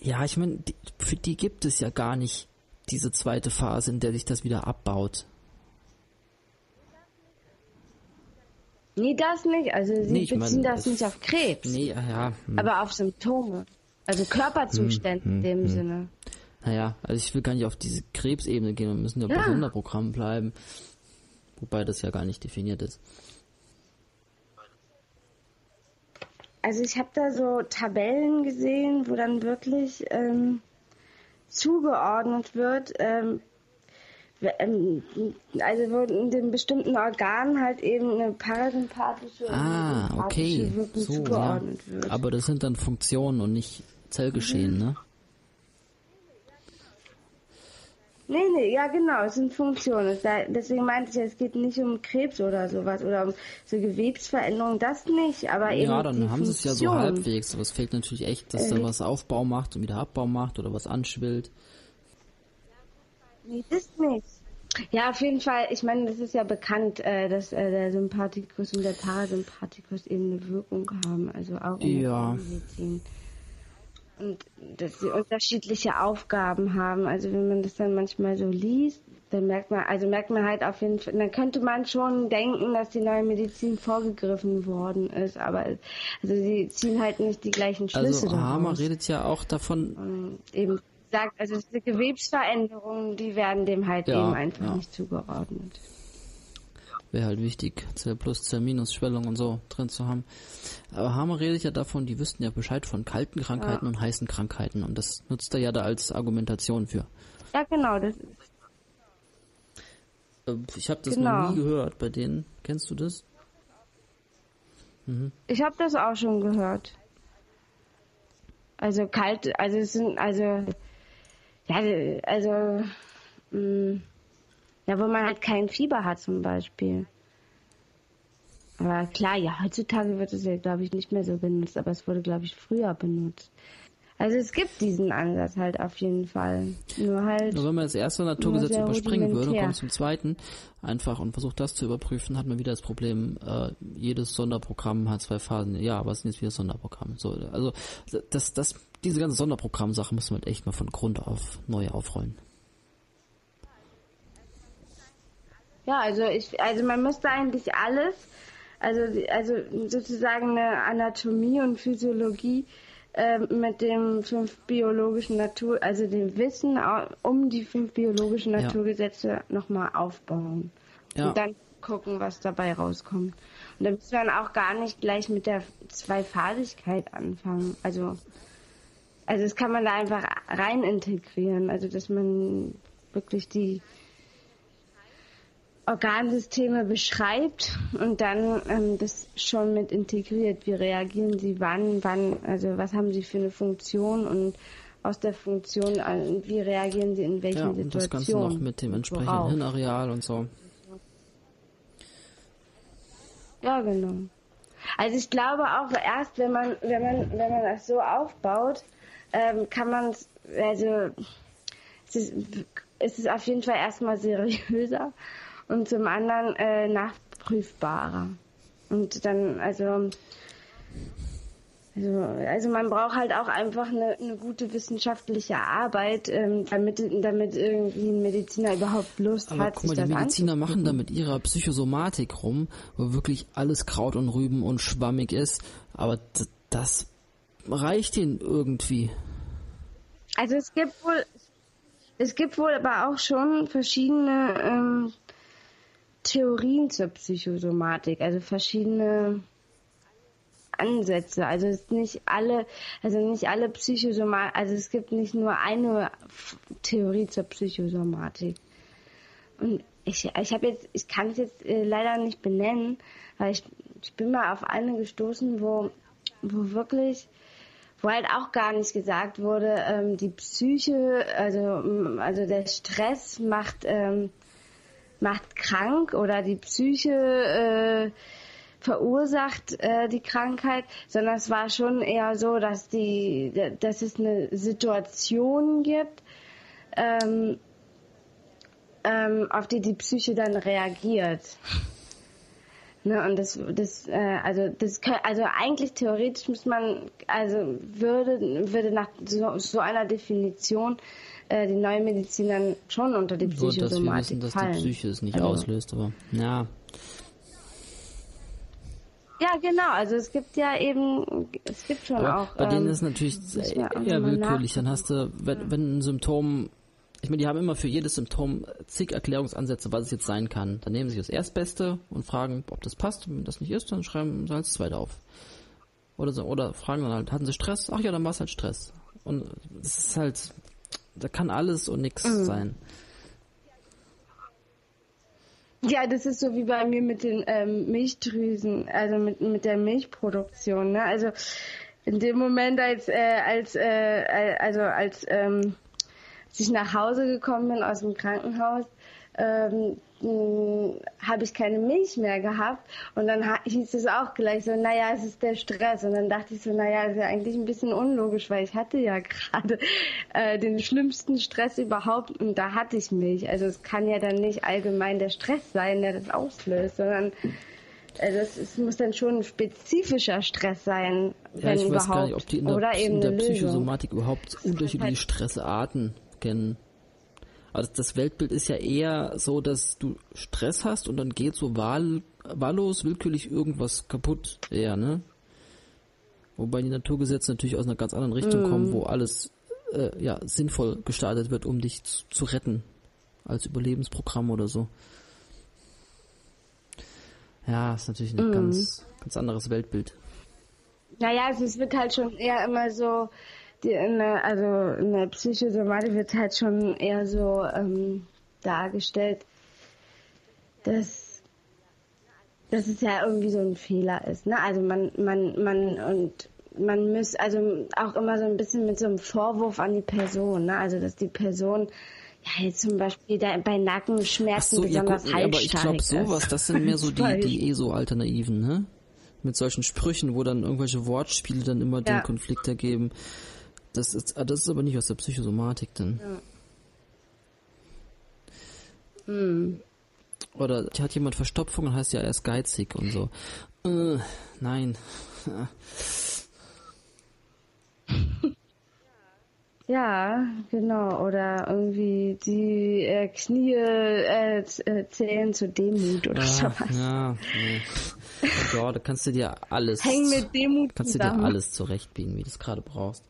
ja, ich meine, für die gibt es ja gar nicht diese zweite Phase, in der sich das wieder abbaut. Nee, das nicht. Also sie nee, beziehen mein, das nicht auf Krebs. Nee, ja. Hm. Aber auf Symptome. Also Körperzustände hm, in dem hm. Sinne. Naja, also ich will gar nicht auf diese Krebsebene gehen, wir müssen ja, ja. bei Sonderprogrammen bleiben. Wobei das ja gar nicht definiert ist. Also ich habe da so Tabellen gesehen, wo dann wirklich ähm, zugeordnet wird, ähm, ähm, also wo in den bestimmten Organen halt eben eine parasympathische ah, und okay. Wirkung so, zugeordnet ja. wird. Aber das sind dann Funktionen und nicht Zellgeschehen, mhm. ne? Nee, nee, ja genau, es sind Funktionen. Deswegen meinte ich, es geht nicht um Krebs oder sowas oder um so Gewebsveränderungen, das nicht, aber eben. Ja, dann haben sie es ja so halbwegs, aber es fehlt natürlich echt, dass äh, da was Aufbau macht und wieder Abbau macht oder was anschwillt. Nee, das nicht. Ja, auf jeden Fall. Ich meine, das ist ja bekannt, äh, dass äh, der Sympathikus und der Parasympathikus eben eine Wirkung haben, also auch in ja. der Medizin. Und dass sie unterschiedliche Aufgaben haben. Also wenn man das dann manchmal so liest, dann merkt man, also merkt man halt auf jeden Fall, dann könnte man schon denken, dass die neue Medizin vorgegriffen worden ist, aber also sie ziehen halt nicht die gleichen Schlüsse. Also Hamer redet ja auch davon. Und eben sagt, also diese Gewebsveränderungen, die werden dem halt ja, eben einfach ja. nicht zugeordnet. Wäre halt wichtig, Zell plus, Zell minus, Schwellung und so drin zu haben. Aber Hamer redet ja davon, die wüssten ja Bescheid von kalten Krankheiten ja. und heißen Krankheiten und das nutzt er ja da als Argumentation für. Ja, genau, das äh, ich habe das genau. noch nie gehört bei denen. Kennst du das? Mhm. Ich habe das auch schon gehört. Also kalt, also es sind, also, ja, also, mh, mm, ja, wo man halt kein Fieber hat zum Beispiel. Aber klar, ja, heutzutage wird es ja, glaube ich, nicht mehr so benutzt, aber es wurde, glaube ich, früher benutzt. Also es gibt diesen Ansatz halt auf jeden Fall. Nur halt. Nur wenn man das erste Naturgesetz überspringen würde und kommt zum zweiten einfach und versucht das zu überprüfen, hat man wieder das Problem, äh, jedes Sonderprogramm hat zwei Phasen. Ja, was sind jetzt wieder Sonderprogramme? So, also das, das, diese ganze Sonderprogrammsache muss man halt echt mal von Grund auf neu aufrollen. Ja, also ich, also man müsste eigentlich alles, also also sozusagen eine Anatomie und Physiologie ähm, mit dem fünf biologischen Natur, also dem Wissen um die fünf biologischen Naturgesetze ja. nochmal aufbauen. Ja. Und dann gucken, was dabei rauskommt. Und dann müssen wir dann auch gar nicht gleich mit der Zweiphasigkeit anfangen. Also, also das kann man da einfach rein integrieren. Also, dass man wirklich die Organsysteme beschreibt und dann ähm, das schon mit integriert. Wie reagieren sie wann, wann, also was haben sie für eine Funktion und aus der Funktion, äh, wie reagieren sie in welchen ja, Situationen. das Ganze noch mit dem entsprechenden worauf. Hirnareal und so. Ja, genau. Also ich glaube auch erst, wenn man, wenn man, wenn man das so aufbaut, ähm, kann man es, also es ist, es ist auf jeden Fall erstmal seriöser und zum anderen äh, nachprüfbarer. Und dann, also, also, also man braucht halt auch einfach eine, eine gute wissenschaftliche Arbeit, ähm, damit, damit irgendwie ein Mediziner überhaupt Lust Aber hat. Guck mal, die Mediziner machen da mit ihrer Psychosomatik rum, wo wirklich alles Kraut und Rüben und schwammig ist. Aber das reicht ihnen irgendwie. Also es gibt wohl, es gibt wohl aber auch schon verschiedene ähm, Theorien zur Psychosomatik, also verschiedene Ansätze. Also nicht alle, also nicht alle Psychosomatik, also es gibt nicht nur eine Theorie zur Psychosomatik. Und ich, ich habe jetzt, ich kann es jetzt äh, leider nicht benennen, weil ich, ich bin mal auf eine gestoßen, wo, wo wirklich, wo halt auch gar nicht gesagt wurde, ähm, die Psyche, also, also der Stress macht ähm, macht krank oder die Psyche äh, verursacht äh, die Krankheit, sondern es war schon eher so, dass die, dass es eine Situation gibt, ähm, ähm, auf die die Psyche dann reagiert. Ne, und das, das, äh, also das, also eigentlich theoretisch muss man, also würde, würde nach so, so einer Definition äh, die neue Medizin dann schon unter die Psychosomatik Gut, dass wir wissen, dass fallen. die Psyche es nicht also. auslöst, aber ja. Ja, genau. Also es gibt ja eben, es gibt schon aber auch. Bei ähm, denen ist natürlich eher willkürlich. Dann hast du, wenn, wenn ein Symptom, ich meine, die haben immer für jedes Symptom zig Erklärungsansätze, was es jetzt sein kann. Dann nehmen sie das Erstbeste und fragen, ob das passt. Und wenn das nicht ist, dann schreiben sie halt das Zweite auf. Oder so, oder fragen dann halt, hatten sie Stress? Ach ja, dann war es halt Stress. Und es ist halt, da kann alles und nichts mhm. sein. Ja, das ist so wie bei mir mit den ähm, Milchdrüsen, also mit, mit der Milchproduktion. Ne? Also in dem Moment, als, äh, als, äh, also als, ähm, als ich nach Hause gekommen bin aus dem Krankenhaus, ähm, habe ich keine Milch mehr gehabt. Und dann hieß es auch gleich so, naja, es ist der Stress. Und dann dachte ich so, naja, ist ja eigentlich ein bisschen unlogisch, weil ich hatte ja <laughs> gerade äh, den schlimmsten Stress überhaupt und da hatte ich Milch. Also es kann ja dann nicht allgemein der Stress sein, der das auslöst, sondern also es, es muss dann schon ein spezifischer Stress sein, ja, ich weiß gar nicht, ob die in der, in der Psychosomatik überhaupt unterschiedliche halt Stressarten kennen. Also das Weltbild ist ja eher so, dass du Stress hast und dann geht so wahl, wahllos, willkürlich irgendwas kaputt. Ja, ne? Wobei die Naturgesetze natürlich aus einer ganz anderen Richtung mm. kommen, wo alles äh, ja sinnvoll gestaltet wird, um dich zu, zu retten. Als Überlebensprogramm oder so. Ja, ist natürlich ein mm. ganz, ganz anderes Weltbild. Naja, also es wird halt schon eher immer so, die, in der, also in der Psychosomatik wird halt schon eher so ähm, dargestellt, dass, dass es ja irgendwie so ein Fehler ist. Ne? Also man, man, man und man muss also auch immer so ein bisschen mit so einem Vorwurf an die Person, ne? Also dass die Person ja, jetzt zum Beispiel da bei Nackenschmerzen so, besonders ja, gut, Aber ich glaube sowas, das sind mehr so <laughs> die, die ESO-Alternativen, ne? Mit solchen Sprüchen, wo dann irgendwelche Wortspiele dann immer ja. den Konflikt ergeben. Das ist, ah, das ist aber nicht aus der Psychosomatik dann. Ja. Hm. Oder hat jemand Verstopfung und heißt ja, er ist geizig und so. Äh, nein. <laughs> Ja, genau. Oder irgendwie die äh, Knie äh, äh zählen zur Demut oder ja, sowas. Ja, <laughs> nee. ja, da kannst du dir alles. Häng mit Demut Kannst du dir alles zurechtbiegen, wie du es gerade brauchst.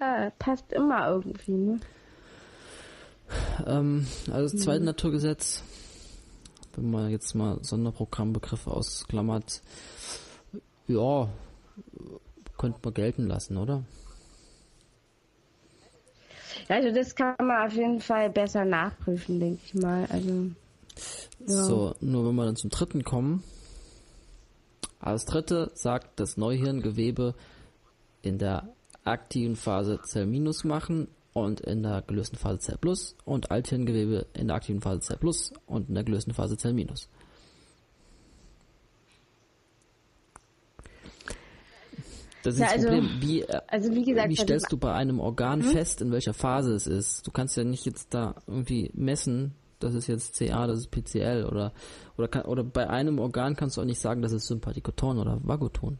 Ja, passt immer irgendwie, ne? Ähm, also das zweite mhm. Naturgesetz, wenn man jetzt mal Sonderprogrammbegriffe ausklammert, ja, könnte man gelten lassen, oder? Also das kann man auf jeden Fall besser nachprüfen, denke ich mal. Also ja. so, nur wenn wir dann zum dritten kommen. Als dritte sagt das Neuhirngewebe in der aktiven Phase Zell minus machen und in der gelösten Phase Zell plus und Althirngewebe in der aktiven Phase Zell plus und in der gelösten Phase Zell minus. Das ist ja, das also, Problem. Wie, äh, also wie, gesagt, wie stellst du bei einem Organ hm? fest, in welcher Phase es ist? Du kannst ja nicht jetzt da irgendwie messen, das ist jetzt CA, das ist PCL oder oder kann, oder bei einem Organ kannst du auch nicht sagen, das ist Sympathikoton oder Vagoton.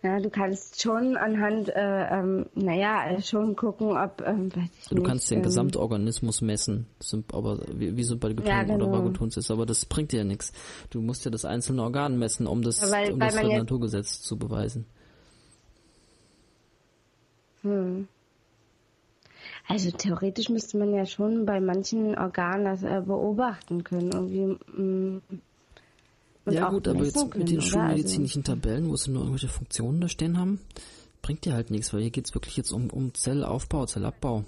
Ja, du kannst schon anhand, äh, ähm, naja, schon gucken, ob, ähm, weiß ich Du nicht, kannst den ähm, Gesamtorganismus messen, aber wie, wie so bei Gluton ja, genau. oder Vagotons ist, aber das bringt dir ja nichts. Du musst ja das einzelne Organ messen, um das, ja, weil, um weil das Naturgesetz zu beweisen. Hm. Also theoretisch müsste man ja schon bei manchen Organen das äh, beobachten können. Irgendwie, mh, mm, und ja gut, aber jetzt mit den schulmedizinischen also, Tabellen, wo sie nur irgendwelche Funktionen da stehen haben, bringt dir halt nichts, weil hier geht es wirklich jetzt um, um Zellaufbau, Zellabbau.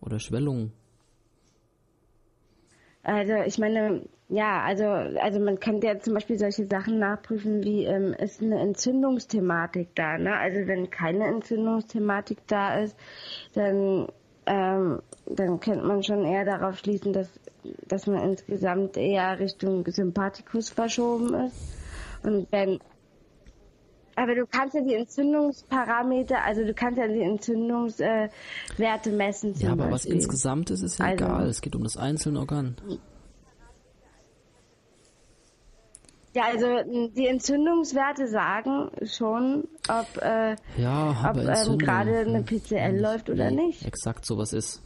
Oder Schwellung. Also ich meine, ja, also also man kann ja zum Beispiel solche Sachen nachprüfen, wie ähm, ist eine Entzündungsthematik da, ne? Also wenn keine Entzündungsthematik da ist, dann ähm, dann könnte man schon eher darauf schließen, dass, dass man insgesamt eher Richtung Sympathikus verschoben ist. Und wenn, aber du kannst ja die Entzündungsparameter, also du kannst ja die Entzündungswerte äh, messen. ja, aber Beispiel. was insgesamt ist, ist ja also, egal. Es geht um das einzelne Organ. Ja, also die Entzündungswerte sagen schon, ob, äh, ja, ob ähm, gerade eine PCL hm, läuft oder nicht. Exakt sowas ist.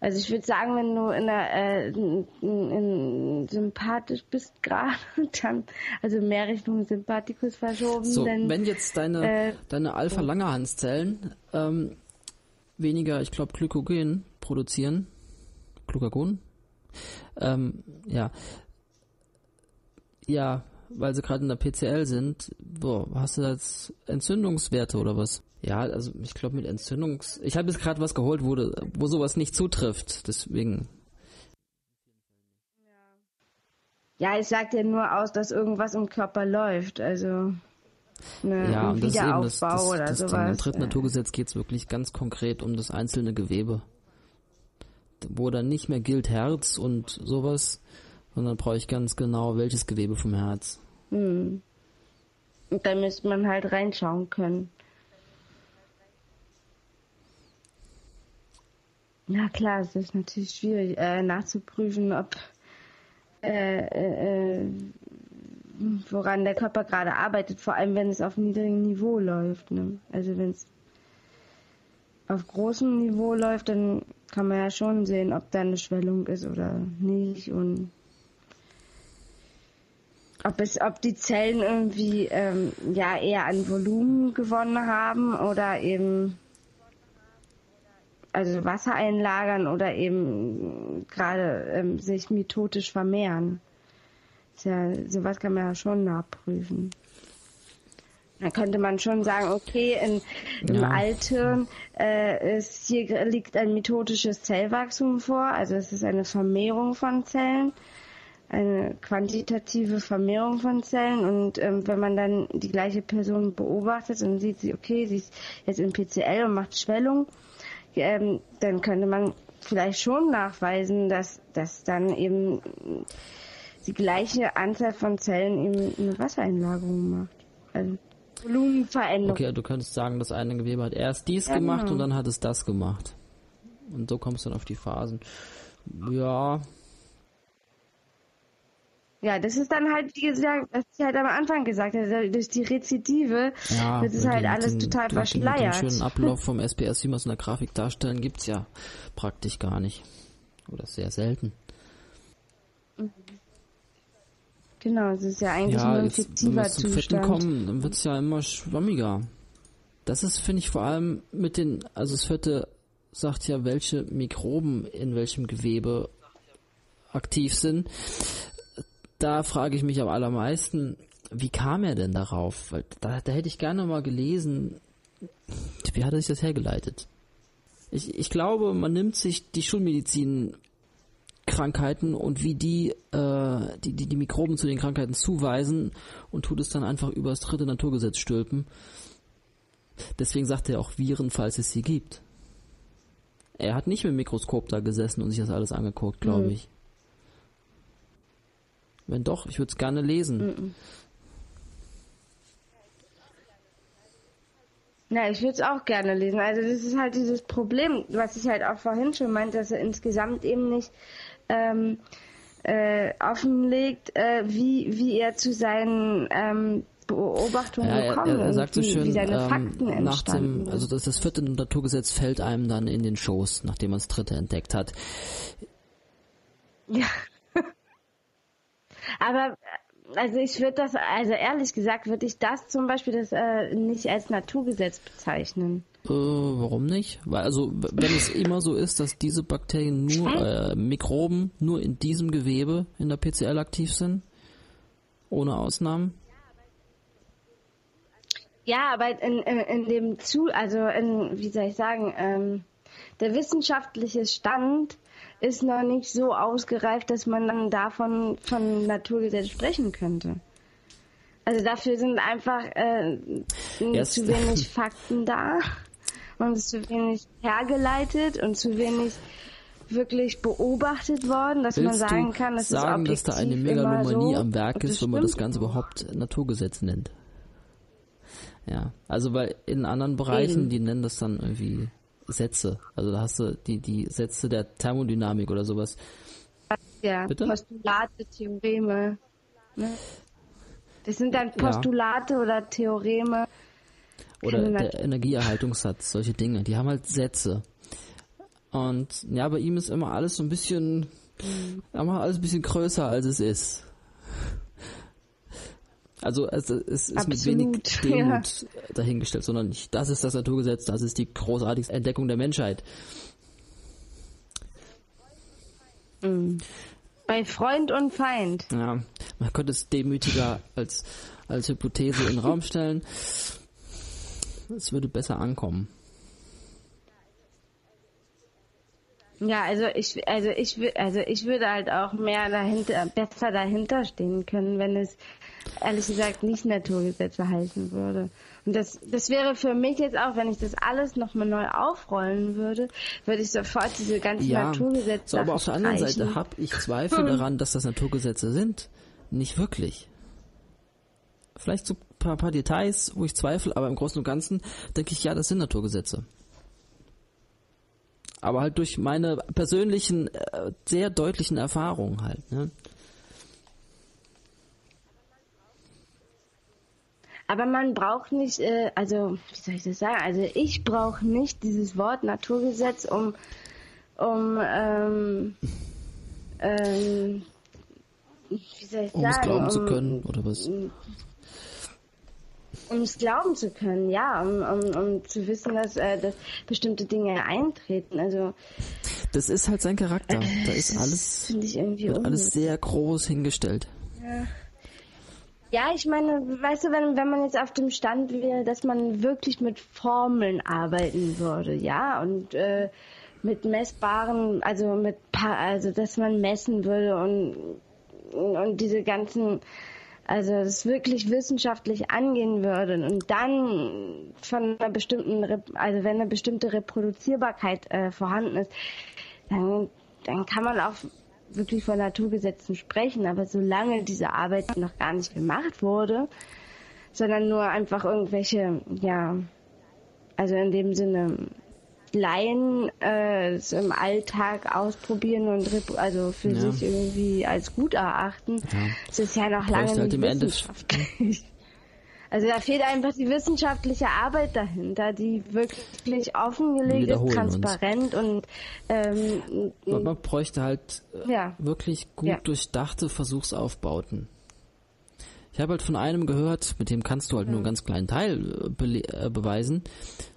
Also ich würde sagen, wenn du in der äh, in, in, sympathisch bist gerade, <laughs> dann also mehr Richtung Sympathikus verschoben. So, denn, wenn jetzt deine äh, deine Alpha-Langerhans-Zellen ähm, weniger, ich glaube, Glykogen produzieren, Glucagon, ähm, ja, ja, weil sie gerade in der PCL sind, boah, hast du jetzt Entzündungswerte oder was? Ja, also ich glaube mit Entzündungs... Ich habe jetzt gerade was geholt, wo, wo sowas nicht zutrifft, deswegen... Ja, es sagt ja nur aus, dass irgendwas im Körper läuft, also... Ne, ja, ein Wiederaufbau das, das, oder das, sowas. Im dritten ja. Naturgesetz geht es wirklich ganz konkret um das einzelne Gewebe. Wo dann nicht mehr gilt Herz und sowas, und dann brauche ich ganz genau, welches Gewebe vom Herz. Hm. Und da müsste man halt reinschauen können. Ja klar, es ist natürlich schwierig äh, nachzuprüfen, ob äh, äh, woran der Körper gerade arbeitet, vor allem wenn es auf niedrigem Niveau läuft. Ne? Also wenn es auf großem Niveau läuft, dann kann man ja schon sehen, ob da eine Schwellung ist oder nicht und ob es, ob die Zellen irgendwie ähm, ja eher an Volumen gewonnen haben oder eben also Wasser einlagern oder eben gerade ähm, sich mitotisch vermehren. Ja, sowas kann man ja schon nachprüfen. Da könnte man schon sagen, okay, in, im ja. Althirn äh, ist, hier liegt ein mitotisches Zellwachstum vor, also es ist eine Vermehrung von Zellen, eine quantitative Vermehrung von Zellen und ähm, wenn man dann die gleiche Person beobachtet und sieht sie, okay, sie ist jetzt im PCL und macht Schwellung, ähm, dann könnte man vielleicht schon nachweisen, dass, dass dann eben die gleiche Anzahl von Zellen eben eine Wassereinlagerung macht. Also Volumenveränderung. Okay, du könntest sagen, das eine Gewebe hat erst dies ja, gemacht genau. und dann hat es das gemacht. Und so kommst du dann auf die Phasen. Ja. Ja, das ist dann halt, wie gesagt, was ich halt am Anfang gesagt habe, durch die Rezidive, ja, das ist halt alles den, total verschleiert. Den schönen Ablauf <laughs> vom SPS, wie wir es in der Grafik darstellen, gibt's ja praktisch gar nicht. Oder sehr selten. Mhm. Genau, es ist ja eigentlich ja, nur ein fiktiver jetzt, wenn wir Zustand. kommen, dann wird es ja immer schwammiger. Das ist, finde ich, vor allem mit den, also das vierte sagt ja, welche Mikroben in welchem Gewebe aktiv sind. Da frage ich mich am allermeisten, wie kam er denn darauf? Weil da, da hätte ich gerne mal gelesen, wie hat er sich das hergeleitet? Ich, ich glaube, man nimmt sich die Schulmedizin Krankheiten und wie die, äh, die, die die Mikroben zu den Krankheiten zuweisen und tut es dann einfach über das dritte Naturgesetz stülpen. Deswegen sagt er auch Viren, falls es sie gibt. Er hat nicht mit dem Mikroskop da gesessen und sich das alles angeguckt, glaube mhm. ich. Wenn doch, ich würde es gerne lesen. Mhm. Ja, ich würde es auch gerne lesen. Also das ist halt dieses Problem, was ich halt auch vorhin schon meinte, dass er insgesamt eben nicht ähm, äh, offenlegt, äh, wie, wie er zu seinen ähm, Beobachtungen ja, gekommen er, er, er sagt so schön, wie seine ähm, Fakten nach dem, also das, das vierte Naturgesetz fällt einem dann in den Schoß, nachdem man das dritte entdeckt hat. Ja. Aber also ich würde das, also ehrlich gesagt, würde ich das zum Beispiel das äh, nicht als Naturgesetz bezeichnen. Äh, warum nicht? Weil also wenn es immer so ist, dass diese Bakterien nur äh, Mikroben nur in diesem Gewebe in der PCL aktiv sind, ohne Ausnahmen. Ja, aber in, in, in dem zu, also in, wie soll ich sagen, ähm, der wissenschaftliche Stand ist noch nicht so ausgereift, dass man dann davon von Naturgesetz sprechen könnte. Also dafür sind einfach äh, zu wenig <laughs> Fakten da und zu wenig hergeleitet und zu wenig wirklich beobachtet worden, dass Willst man sagen kann, dass sagen, es dass da eine Megalomanie so, am Werk ist, wenn man das Ganze überhaupt Naturgesetz nennt. Ja, also weil in anderen Bereichen, Eben. die nennen das dann irgendwie Sätze. Also da hast du die, die Sätze der Thermodynamik oder sowas. Ja, Bitte? Postulate, Theoreme. Ne? Das sind dann Postulate ja. oder Theoreme. Oder der Energieerhaltungssatz, solche Dinge. Die haben halt Sätze. Und ja, bei ihm ist immer alles so ein bisschen, mhm. immer alles ein bisschen größer, als es ist. Also es, es ist Absolut, mit wenig Demut ja. dahingestellt, sondern nicht, das ist das Naturgesetz, das ist die großartigste Entdeckung der Menschheit. Mhm. Bei Freund und Feind. Ja, man könnte es demütiger als, als Hypothese in den Raum stellen. Es würde besser ankommen. Ja, also ich, also ich, also ich würde halt auch mehr dahinter, besser dahinter stehen können, wenn es ehrlich gesagt nicht Naturgesetze heißen würde. Und das, das wäre für mich jetzt auch, wenn ich das alles nochmal neu aufrollen würde, würde ich sofort diese ganzen ja, Naturgesetze. So, aber auf der anderen Seite habe ich Zweifel <laughs> daran, dass das Naturgesetze sind. Nicht wirklich. Vielleicht so ein paar, paar Details, wo ich zweifle, aber im Großen und Ganzen denke ich, ja, das sind Naturgesetze aber halt durch meine persönlichen, äh, sehr deutlichen Erfahrungen halt. Ne? Aber man braucht nicht, äh, also wie soll ich das sagen? Also ich brauche nicht dieses Wort Naturgesetz, um, um, ähm, ähm, wie soll ich um sagen? es glauben um, zu können oder was? Um es glauben zu können, ja, um, um, um zu wissen, dass, äh, dass bestimmte Dinge eintreten. Also das ist halt sein Charakter. Äh, da ist alles, alles sehr groß hingestellt. Ja. Ja, ich meine, weißt du, wenn, wenn man jetzt auf dem Stand wäre, dass man wirklich mit Formeln arbeiten würde, ja, und äh, mit messbaren, also mit, also dass man messen würde und, und diese ganzen, also es wirklich wissenschaftlich angehen würde und dann von einer bestimmten, also wenn eine bestimmte Reproduzierbarkeit äh, vorhanden ist, dann, dann kann man auch wirklich von Naturgesetzen sprechen, aber solange diese Arbeit noch gar nicht gemacht wurde, sondern nur einfach irgendwelche, ja, also in dem Sinne Laien äh, im Alltag ausprobieren und also für ja. sich irgendwie als gut erachten, ja. es ist ja noch lange halt nicht wissenschaftlich. Also da fehlt einfach die wissenschaftliche Arbeit dahinter, die wirklich offengelegt ist, transparent uns. und ähm, man, bräuchte halt äh, ja. wirklich gut ja. durchdachte Versuchsaufbauten. Ich habe halt von einem gehört, mit dem kannst du halt ja. nur einen ganz kleinen Teil äh, äh, beweisen.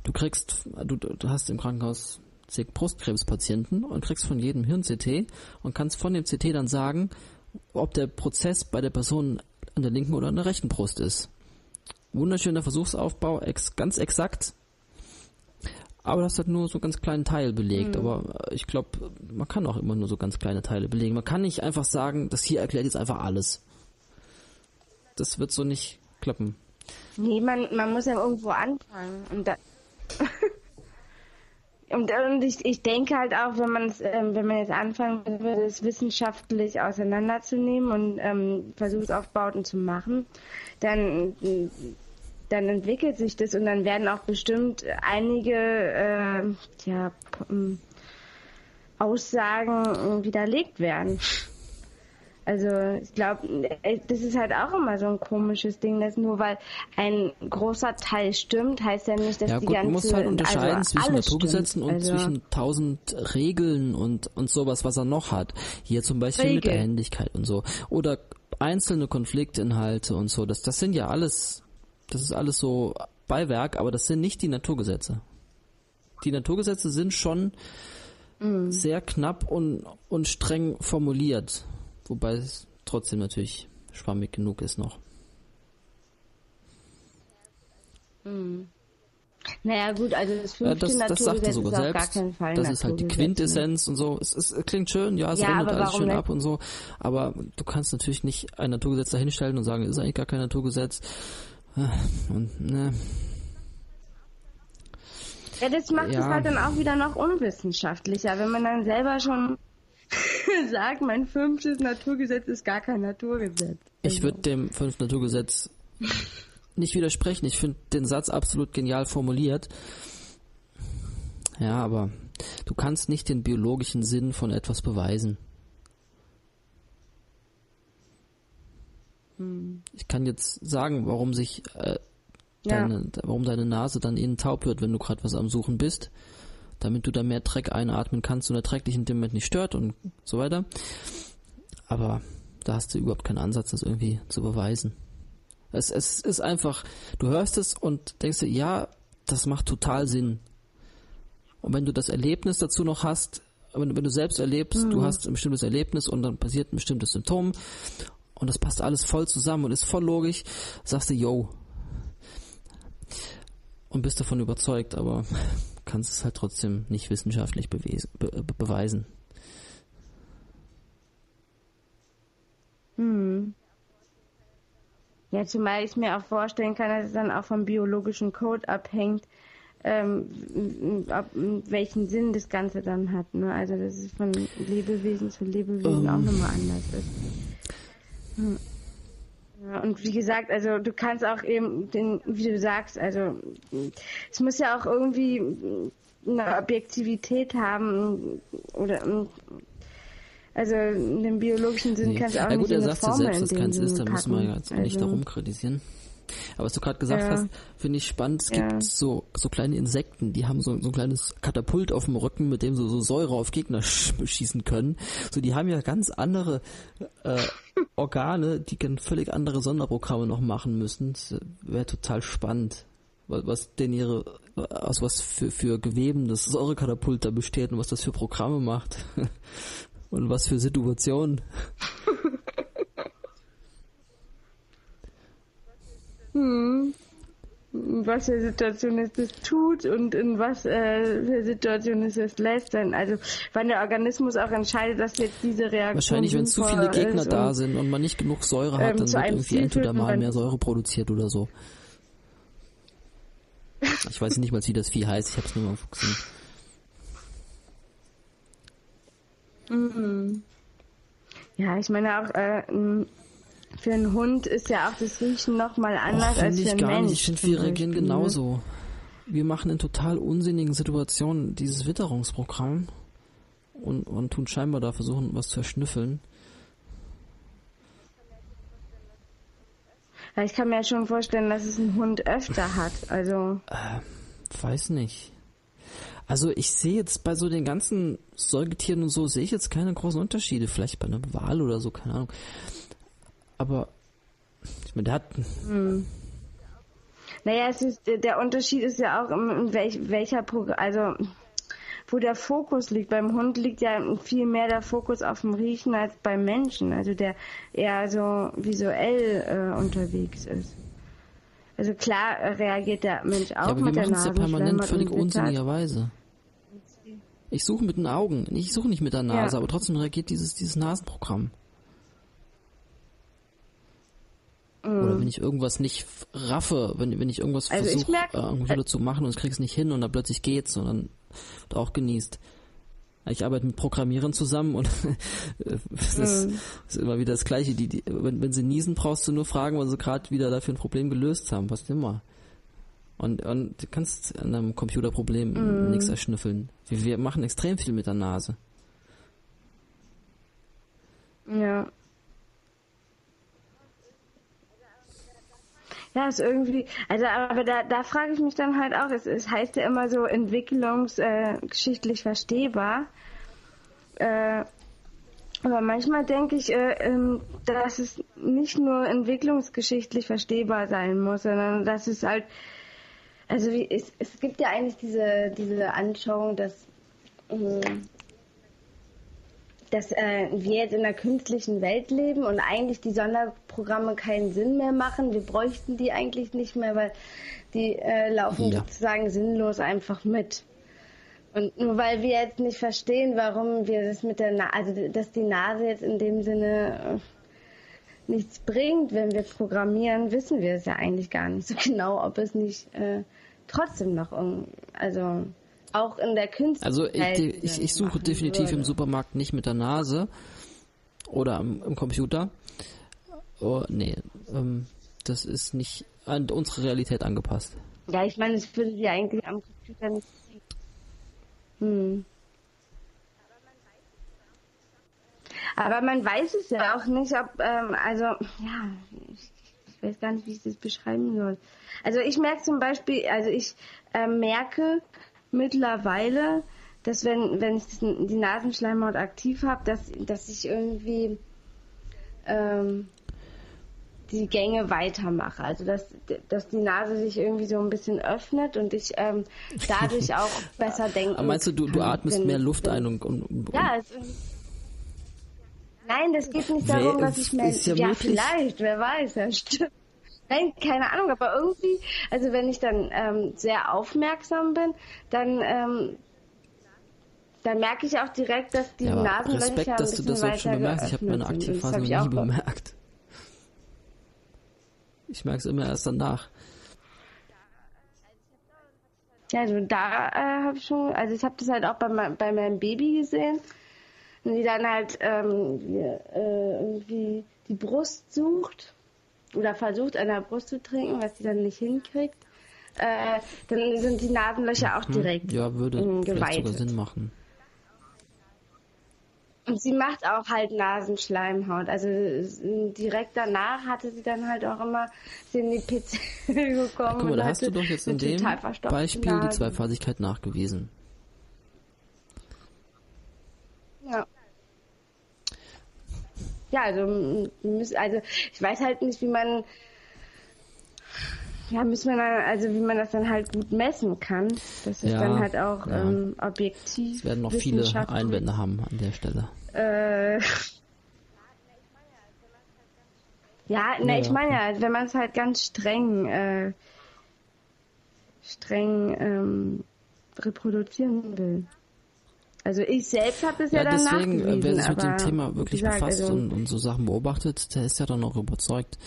Du kriegst, du, du hast im Krankenhaus zig Brustkrebspatienten und kriegst von jedem Hirn-CT und kannst von dem CT dann sagen, ob der Prozess bei der Person an der linken oder an der rechten Brust ist wunderschöner Versuchsaufbau, ex ganz exakt. Aber das hat nur so ganz kleinen Teil belegt. Mhm. Aber ich glaube, man kann auch immer nur so ganz kleine Teile belegen. Man kann nicht einfach sagen, das hier erklärt jetzt einfach alles. Das wird so nicht klappen. Nee, man, man muss ja irgendwo anfangen. Und, da <laughs> und, und ich, ich denke halt auch, wenn man es, ähm, wenn man jetzt anfangen würde, es wissenschaftlich auseinanderzunehmen und ähm, Versuchsaufbauten zu machen, dann dann entwickelt sich das und dann werden auch bestimmt einige äh, ja, Aussagen widerlegt werden. Also ich glaube, äh, das ist halt auch immer so ein komisches Ding, dass nur weil ein großer Teil stimmt, heißt ja nicht, dass ja, die gut, ganze... Man muss halt unterscheiden also zwischen Naturgesetzen und also zwischen tausend Regeln und, und sowas, was er noch hat. Hier zum Beispiel Regel. mit der Händigkeit und so. Oder einzelne Konfliktinhalte und so. Das, das sind ja alles das ist alles so Beiwerk, aber das sind nicht die Naturgesetze. Die Naturgesetze sind schon mhm. sehr knapp und, und streng formuliert, wobei es trotzdem natürlich schwammig genug ist noch. Mhm. Naja gut, also das fünfte ja, das, das sagt er sogar ist selbst. Gar keinen Fall das ist halt die Quintessenz und so. Es, es, es klingt schön, ja, es ja, rundet alles schön nicht? ab und so. Aber du kannst natürlich nicht ein Naturgesetz dahinstellen und sagen, es ist eigentlich gar kein Naturgesetz. Und, ne. Ja, das macht ja. es halt dann auch wieder noch unwissenschaftlicher, wenn man dann selber schon <laughs> sagt, mein fünftes Naturgesetz ist gar kein Naturgesetz. Ich würde dem fünften Naturgesetz nicht widersprechen. Ich finde den Satz absolut genial formuliert. Ja, aber du kannst nicht den biologischen Sinn von etwas beweisen. Hm. Ich kann jetzt sagen, warum sich äh, deine, ja. warum deine Nase dann innen taub wird, wenn du gerade was am Suchen bist, damit du da mehr Dreck einatmen kannst und der Dreck dich in dem Moment nicht stört und so weiter. Aber da hast du überhaupt keinen Ansatz, das irgendwie zu beweisen. Es, es ist einfach, du hörst es und denkst dir, ja, das macht total Sinn. Und wenn du das Erlebnis dazu noch hast, wenn, wenn du selbst erlebst, mhm. du hast ein bestimmtes Erlebnis und dann passiert ein bestimmtes Symptom und das passt alles voll zusammen und ist voll logisch, sagst du, yo. Und bist davon überzeugt, aber kannst es halt trotzdem nicht wissenschaftlich be be beweisen. Hm. Ja, zumal ich mir auch vorstellen kann, dass es dann auch vom biologischen Code abhängt, ähm, ab, welchen Sinn das Ganze dann hat. Ne? Also, dass es von Lebewesen zu Lebewesen um. auch ähm. nochmal anders ist. Ja, und wie gesagt, also du kannst auch eben den, wie du sagst, also es muss ja auch irgendwie eine Objektivität haben oder also in dem biologischen Sinn nee. kannst du auch ja, gut, nicht er sagt ja selbst, dass keins ist, da muss man ja jetzt also. nicht darum kritisieren. Aber was du gerade gesagt ja. hast, finde ich spannend. Es ja. gibt so, so kleine Insekten, die haben so, so ein kleines Katapult auf dem Rücken, mit dem sie so Säure auf Gegner sch schießen können. So, die haben ja ganz andere äh, Organe, die können völlig andere Sonderprogramme noch machen müssen. Das wäre total spannend, was, was denn ihre, aus was für, für Geweben das Säurekatapult da besteht und was das für Programme macht. <laughs> und was für Situationen. Hm. In was für Situation es das tut und in was äh, für Situation es es lässt sein. Also wenn der Organismus auch entscheidet, dass jetzt diese Reaktion Wahrscheinlich, wenn zu viele Gegner da sind und man nicht genug Säure hat, ähm, dann wird irgendwie entodermal mehr Säure produziert oder so. Ich weiß nicht mal, wie das Vieh heißt, ich habe es nur mal gesehen. Mhm. Ja, ich meine auch, äh, für einen Hund ist ja auch das Riechen nochmal anders Och, als für einen gar Mensch. Nicht. Ich finde, wir reagieren genauso. Wir machen in total unsinnigen Situationen dieses Witterungsprogramm und, und tun scheinbar da versuchen, was zu erschnüffeln. Ich kann mir ja schon vorstellen, dass es ein Hund öfter hat. Also. Äh, weiß nicht. Also ich sehe jetzt bei so den ganzen Säugetieren und so, sehe ich jetzt keine großen Unterschiede. Vielleicht bei einem Wal oder so, keine Ahnung. Aber ich meine, der hat. Hm. Naja, es ist, der Unterschied ist ja auch, in welch, welcher Programm, also wo der Fokus liegt. Beim Hund liegt ja viel mehr der Fokus auf dem Riechen als beim Menschen, also der eher so visuell äh, unterwegs ist. Also klar reagiert der Mensch auch ja, aber mit wir der Nase. ja permanent völlig unsinnigerweise. Ich suche mit den Augen, ich suche nicht mit der Nase, ja. aber trotzdem reagiert dieses, dieses Nasenprogramm. Mhm. Oder wenn ich irgendwas nicht raffe, wenn, wenn ich irgendwas also versuche äh, äh, zu machen und ich krieg's nicht hin und dann plötzlich geht's und dann wird auch genießt. Ich arbeite mit Programmierern zusammen und <laughs> das ist, mhm. ist, immer wieder das Gleiche. Die, die, wenn, wenn sie niesen, brauchst du nur fragen, weil sie gerade wieder dafür ein Problem gelöst haben, was immer. Und, und du kannst an einem Computerproblem mm. nichts erschnüffeln. Wir, wir machen extrem viel mit der Nase. Ja. Ja, ist irgendwie, also aber da, da frage ich mich dann halt auch, es, es heißt ja immer so entwicklungsgeschichtlich äh, verstehbar. Äh, aber manchmal denke ich, äh, ähm, dass es nicht nur entwicklungsgeschichtlich verstehbar sein muss, sondern dass es halt, also wie, es, es gibt ja eigentlich diese, diese Anschauung, dass ähm, dass äh, wir jetzt in einer künstlichen Welt leben und eigentlich die Sonderprogramme keinen Sinn mehr machen. Wir bräuchten die eigentlich nicht mehr, weil die äh, laufen ja. sozusagen sinnlos einfach mit. Und nur weil wir jetzt nicht verstehen, warum wir das mit der Nase, also dass die Nase jetzt in dem Sinne äh, nichts bringt, wenn wir programmieren, wissen wir es ja eigentlich gar nicht so <laughs> genau, ob es nicht äh, trotzdem noch, also auch in der Künstler. Also ich, ich, ich suche definitiv würde. im Supermarkt nicht mit der Nase oder im, im Computer. Oh, nee, ähm, das ist nicht an unsere Realität angepasst. Ja, ich meine, es würde sie eigentlich am Computer nicht. Hm. Aber man weiß es ja auch nicht, ob, ähm, also, ja, ich, ich, weiß gar nicht, wie ich das beschreiben soll. Also ich merke zum Beispiel, also ich äh, merke, mittlerweile, dass wenn, wenn ich die Nasenschleimhaut aktiv habe, dass, dass ich irgendwie ähm, die Gänge weitermache. Also dass, dass die Nase sich irgendwie so ein bisschen öffnet und ich ähm, dadurch <laughs> auch besser denken Aber meinst du, du, du atmest mehr Luft ein und, und, und Ja, es, Nein, das geht nicht darum, dass ich mehr. Ja, ja vielleicht, wer weiß, ja, stimmt. Nein, keine Ahnung, aber irgendwie, also wenn ich dann ähm, sehr aufmerksam bin, dann ähm, dann merke ich auch direkt, dass die ja, Nasenlöcher Respekt, dass du das schon bemerkst. Ich habe meine Aktivphase noch nie <laughs> bemerkt. Ich merke es immer erst danach. Ja, also da äh, habe ich schon, also ich habe das halt auch bei, bei meinem Baby gesehen, wenn die dann halt ähm, äh, irgendwie die Brust sucht oder versucht, an der Brust zu trinken, was sie dann nicht hinkriegt, äh, dann sind die Nasenlöcher auch mhm. direkt Ja, würde vielleicht sogar Sinn machen. Und sie macht auch halt Nasenschleimhaut. Also direkt danach hatte sie dann halt auch immer sie in die PC <laughs> gekommen. Guck mal, da hast du doch jetzt in dem Beispiel Nasen. die Zweiphasigkeit nachgewiesen. Ja. Ja, also, also ich weiß halt nicht, wie man ja, müssen wir dann, also wie man das dann halt gut messen kann. Das ist ja, dann halt auch ja. ähm, objektiv. Es werden noch viele Einwände haben an der Stelle. Äh, <laughs> ja, ne, ja, ich meine ja, wenn man es halt ganz streng, äh, streng ähm, reproduzieren will. Also ich selbst habe es ja, ja dann deswegen, äh, wer sich mit dem Thema wirklich gesagt, befasst also, und, und so Sachen beobachtet, der ist ja dann auch überzeugt,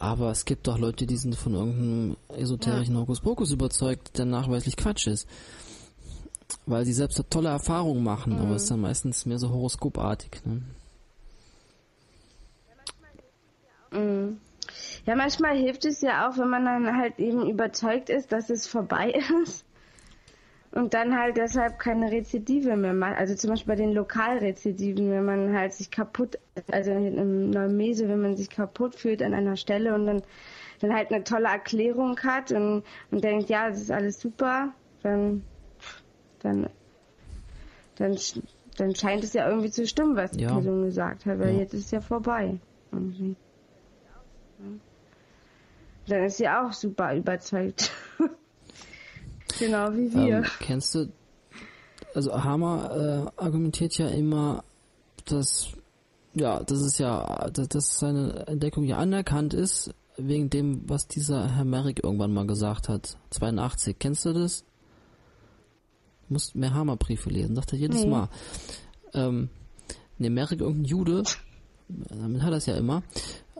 aber es gibt doch Leute, die sind von irgendeinem esoterischen ja. Hokuspokus überzeugt, der nachweislich Quatsch ist. Weil sie selbst tolle Erfahrungen machen, mhm. aber es ist dann meistens mehr so horoskopartig. Ne? Mhm. Ja, manchmal hilft es ja auch, wenn man dann halt eben überzeugt ist, dass es vorbei <laughs> ist und dann halt deshalb keine Rezidive mehr macht. Also zum Beispiel bei den Lokalrezidiven, wenn man halt sich kaputt, also im Neumese, wenn man sich kaputt fühlt an einer Stelle und dann, dann halt eine tolle Erklärung hat und, und denkt, ja, das ist alles super, dann, dann, dann, dann scheint es ja irgendwie zu stimmen, was die ja. Person gesagt hat, weil ja. jetzt ist es ja vorbei. Irgendwie. Dann ist sie auch super überzeugt. <laughs> Genau wie wir. Ähm, kennst du, also Hammer äh, argumentiert ja immer, dass, ja, das ist ja, dass, dass seine Entdeckung ja anerkannt ist, wegen dem, was dieser Herr Merrick irgendwann mal gesagt hat. 82, kennst du das? Du musst mehr Hammerbriefe lesen, sagt er jedes. Mal. Ähm, ne, Merrick, irgendein Jude, damit hat er es ja immer,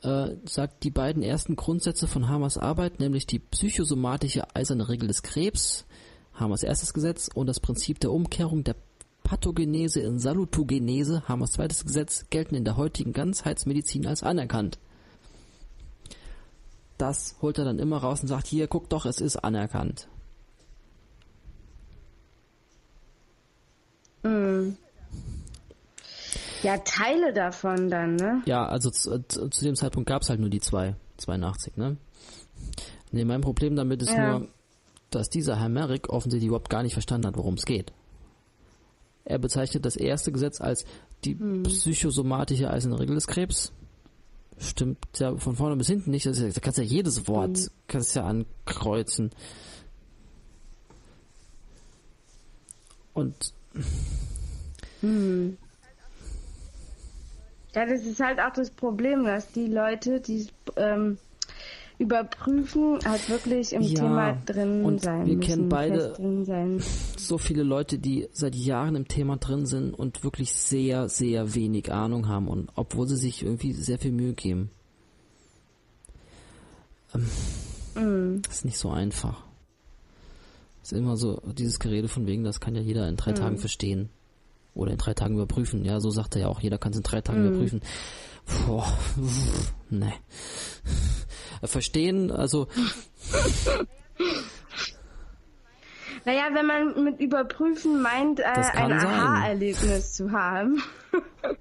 äh, sagt die beiden ersten Grundsätze von Hamers Arbeit, nämlich die psychosomatische eiserne Regel des Krebs, Hamers erstes Gesetz, und das Prinzip der Umkehrung der Pathogenese in Salutogenese, Hamers zweites Gesetz, gelten in der heutigen Ganzheitsmedizin als anerkannt. Das holt er dann immer raus und sagt, hier, guck doch, es ist anerkannt. Mhm. Ja, Teile davon dann, ne? Ja, also zu, zu dem Zeitpunkt gab es halt nur die zwei, 82, ne? Ne, mein Problem damit ist ja. nur, dass dieser Herr Merrick offensichtlich überhaupt gar nicht verstanden hat, worum es geht. Er bezeichnet das erste Gesetz als die hm. psychosomatische Eisenregel des Krebs. Stimmt ja von vorne bis hinten nicht. Da kannst du ja jedes Wort hm. kannst ja ankreuzen. Und hm. Ja, das ist halt auch das Problem, dass die Leute, die ähm, überprüfen, halt wirklich im ja, Thema drin und sein wir müssen. kennen beide so viele Leute, die seit Jahren im Thema drin sind und wirklich sehr, sehr wenig Ahnung haben und obwohl sie sich irgendwie sehr viel Mühe geben. Ähm, mm. Das ist nicht so einfach. Das ist immer so dieses Gerede von wegen, das kann ja jeder in drei mm. Tagen verstehen. Oder in drei Tagen überprüfen. Ja, so sagt er ja auch, jeder kann es in drei Tagen mhm. überprüfen. Boah, ne. Verstehen, also. <laughs> Naja, wenn man mit überprüfen meint, äh, ein Aha-Erlebnis zu haben. <laughs>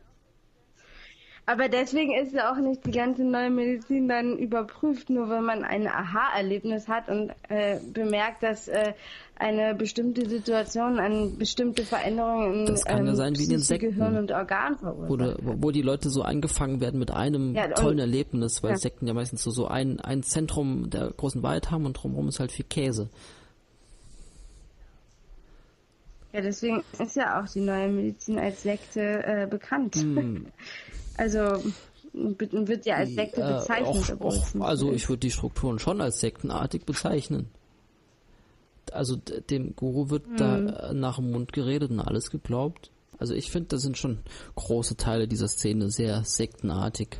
Aber deswegen ist ja auch nicht die ganze neue Medizin dann überprüft, nur wenn man ein Aha-Erlebnis hat und äh, bemerkt, dass äh, eine bestimmte Situation, eine bestimmte Veränderung das kann ähm, ja sein wie in den Gehirn und Organ verursacht. Oder wo die Leute so angefangen werden mit einem ja, tollen Erlebnis, weil ja. Sekten ja meistens so, so ein, ein Zentrum der großen Wahrheit haben und drumherum ist halt viel Käse. Ja, deswegen ist ja auch die neue Medizin als Sekte äh, bekannt. Hm. <laughs> Also wird ja als Sekte äh, bezeichnet. Äh, auch, auch, also ich würde die Strukturen schon als sektenartig bezeichnen. Also dem Guru wird mhm. da nach dem Mund geredet und alles geglaubt. Also ich finde, da sind schon große Teile dieser Szene sehr sektenartig.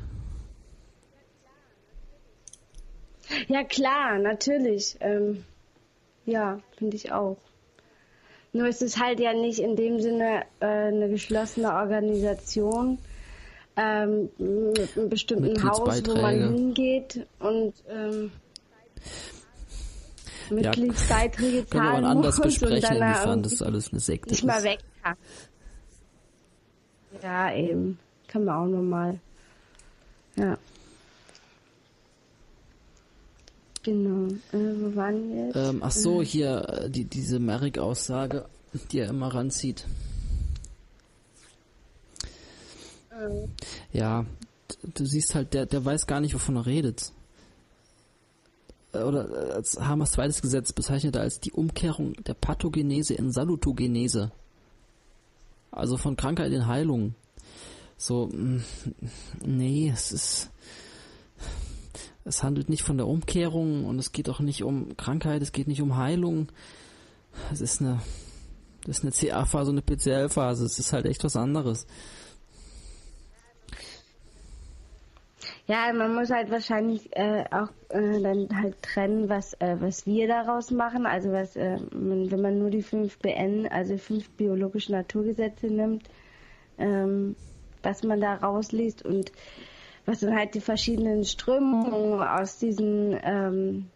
Ja klar, natürlich. Ähm, ja, finde ich auch. Nur ist es halt ja nicht in dem Sinne äh, eine geschlossene Organisation, ähm, mit einem bestimmten Haus, wo man hingeht und ähm, Mitgliedsbeiträge ja, zahlen können wir anders besprechen, inwiefern das alles eine Sekte nicht ist. mal weg kann. Ja, eben. Kann man auch nochmal. Ja. Genau. Äh, wo waren wir jetzt? Ähm, ach so, hier äh, die, diese Merrick-Aussage, die er immer ranzieht. Ähm. Ja, du siehst halt, der, der weiß gar nicht, wovon er redet. Äh, oder äh, als Hamers zweites Gesetz bezeichnet er als die Umkehrung der Pathogenese in Salutogenese. Also von Krankheit in Heilung. So, mm, nee, es ist, es handelt nicht von der Umkehrung und es geht auch nicht um Krankheit, es geht nicht um Heilung. Es ist eine, das ist eine CA-Phase und eine PCL-Phase. Es ist halt echt was anderes. Ja, man muss halt wahrscheinlich äh, auch äh, dann halt trennen, was äh, was wir daraus machen. Also was, äh, wenn man nur die fünf BN, also fünf biologische Naturgesetze nimmt, ähm, was man da rausliest und was dann halt die verschiedenen Strömungen aus diesem ähm,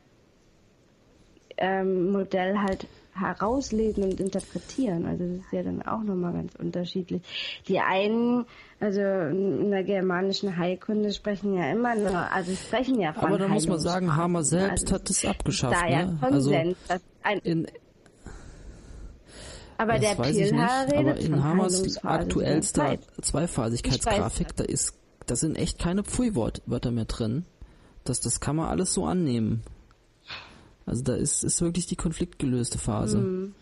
ähm, Modell halt herauslesen und interpretieren. Also das ist ja dann auch nochmal ganz unterschiedlich. Die einen, also in der germanischen Heilkunde sprechen ja immer nur, also sprechen ja von Aber da muss man sagen, Hammer selbst also hat es abgeschafft. Da ja ne? Konsens, also in, aber der Pilher redet aber in Hammers aktuellster Zweiphasigkeitsgrafik, da ist, da sind echt keine Pfui-Wörter mehr drin. Das, das kann man alles so annehmen. Also da ist, ist wirklich die konfliktgelöste Phase. Mhm.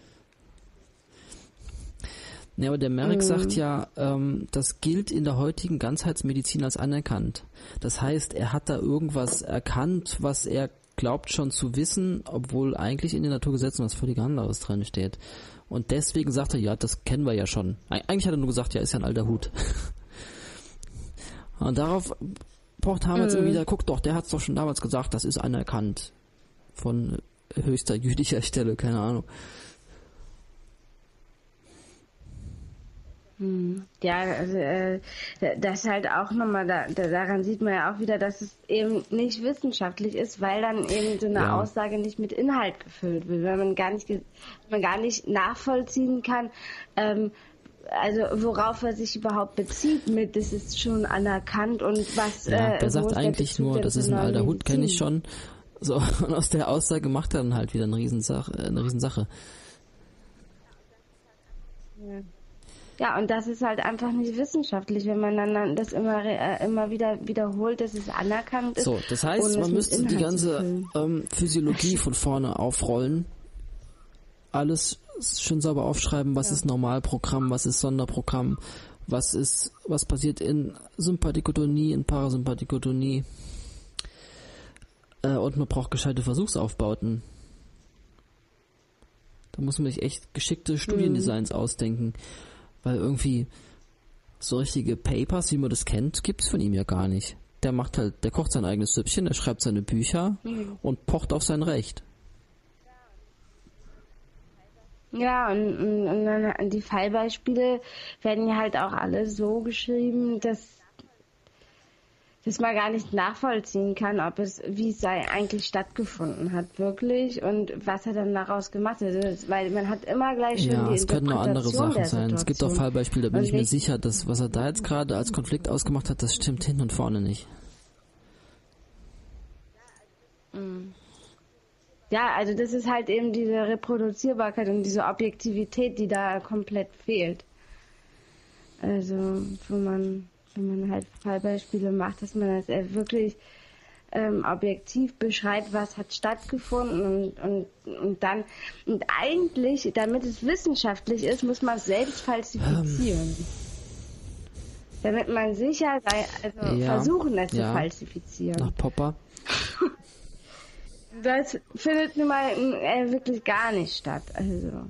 Ja, aber der Merrick mhm. sagt ja, ähm, das gilt in der heutigen Ganzheitsmedizin als anerkannt. Das heißt, er hat da irgendwas erkannt, was er glaubt schon zu wissen, obwohl eigentlich in den Naturgesetzen was völlig anderes drin steht. Und deswegen sagt er, ja, das kennen wir ja schon. Eigentlich hat er nur gesagt, ja, ist ja ein alter Hut. <laughs> Und darauf pocht Hametz mhm. wieder, guck doch, der hat es doch schon damals gesagt, das ist anerkannt von höchster jüdischer Stelle, keine Ahnung. Hm. Ja, also, äh, das halt auch nochmal, da, daran sieht man ja auch wieder, dass es eben nicht wissenschaftlich ist, weil dann eben so eine ja. Aussage nicht mit Inhalt gefüllt wird, weil man gar nicht, man gar nicht nachvollziehen kann, ähm, also worauf er sich überhaupt bezieht mit, das ist schon anerkannt und was. Ja, äh, der sagt eigentlich nur, das ist ein alter Hut, kenne ich schon. So, <laughs> und aus der Aussage macht er dann halt wieder eine Riesensache. Eine Riesensache. Ja. Ja, und das ist halt einfach nicht wissenschaftlich, wenn man dann das immer äh, immer wieder wiederholt, dass es anerkannt ist. So, das heißt, man müsste die ganze ähm, Physiologie von vorne aufrollen, alles schön sauber aufschreiben, was ja. ist Normalprogramm, was ist Sonderprogramm, was ist, was passiert in Sympathikotonie, in Parasympathikotonie, äh, und man braucht gescheite Versuchsaufbauten. Da muss man sich echt geschickte Studiendesigns mhm. ausdenken. Weil irgendwie so richtige Papers, wie man das kennt, gibt's von ihm ja gar nicht. Der macht halt, der kocht sein eigenes Süppchen, der schreibt seine Bücher mhm. und pocht auf sein Recht. Ja, und, und, und dann die Fallbeispiele werden ja halt auch alle so geschrieben, dass dass man gar nicht nachvollziehen kann, ob es, wie es sei eigentlich stattgefunden hat, wirklich, und was er dann daraus gemacht hat. Weil man hat immer gleich schon ja, die es können noch andere Sachen sein. Es gibt auch Fallbeispiele, da bin und ich mir sicher, dass was er da jetzt gerade als Konflikt ausgemacht hat, das stimmt hin und vorne nicht. Mm. Ja, also das ist halt eben diese Reproduzierbarkeit und diese Objektivität, die da komplett fehlt. Also, wo man wenn man halt Fallbeispiele macht, dass man das halt wirklich ähm, objektiv beschreibt, was hat stattgefunden und, und, und dann und eigentlich, damit es wissenschaftlich ist, muss man es selbst falsifizieren. Ähm. Damit man sicher sei, also ja, versuchen es ja. zu falsifizieren. Nach Popper. das findet nun mal äh, wirklich gar nicht statt. Also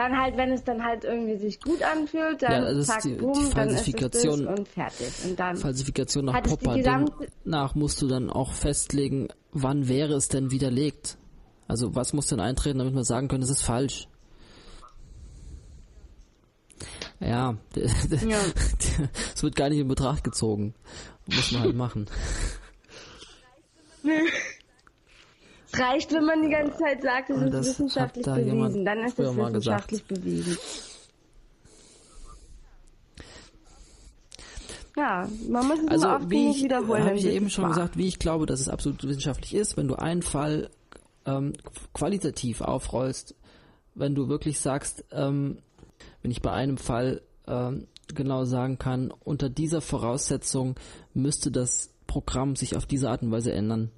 dann halt, wenn es dann halt irgendwie sich gut anfühlt, dann ja, also zack, die, boom, die Falsifikation, dann ist es das und fertig. Und dann Falsifikation nach Popper, nach musst du dann auch festlegen, wann wäre es denn widerlegt? Also was muss denn eintreten, damit man sagen können, es ist falsch? Ja, <laughs> <laughs> es ja. wird gar nicht in Betracht gezogen. Muss man halt machen. <laughs> Es reicht, wenn man die ganze Zeit sagt, es ist wissenschaftlich da bewiesen. Dann ist es wissenschaftlich bewiesen. Ja, man muss es also oft wie ich, wiederholen. habe ich eben schon wahr. gesagt, wie ich glaube, dass es absolut wissenschaftlich ist, wenn du einen Fall ähm, qualitativ aufrollst, wenn du wirklich sagst, ähm, wenn ich bei einem Fall ähm, genau sagen kann, unter dieser Voraussetzung müsste das Programm sich auf diese Art und Weise ändern.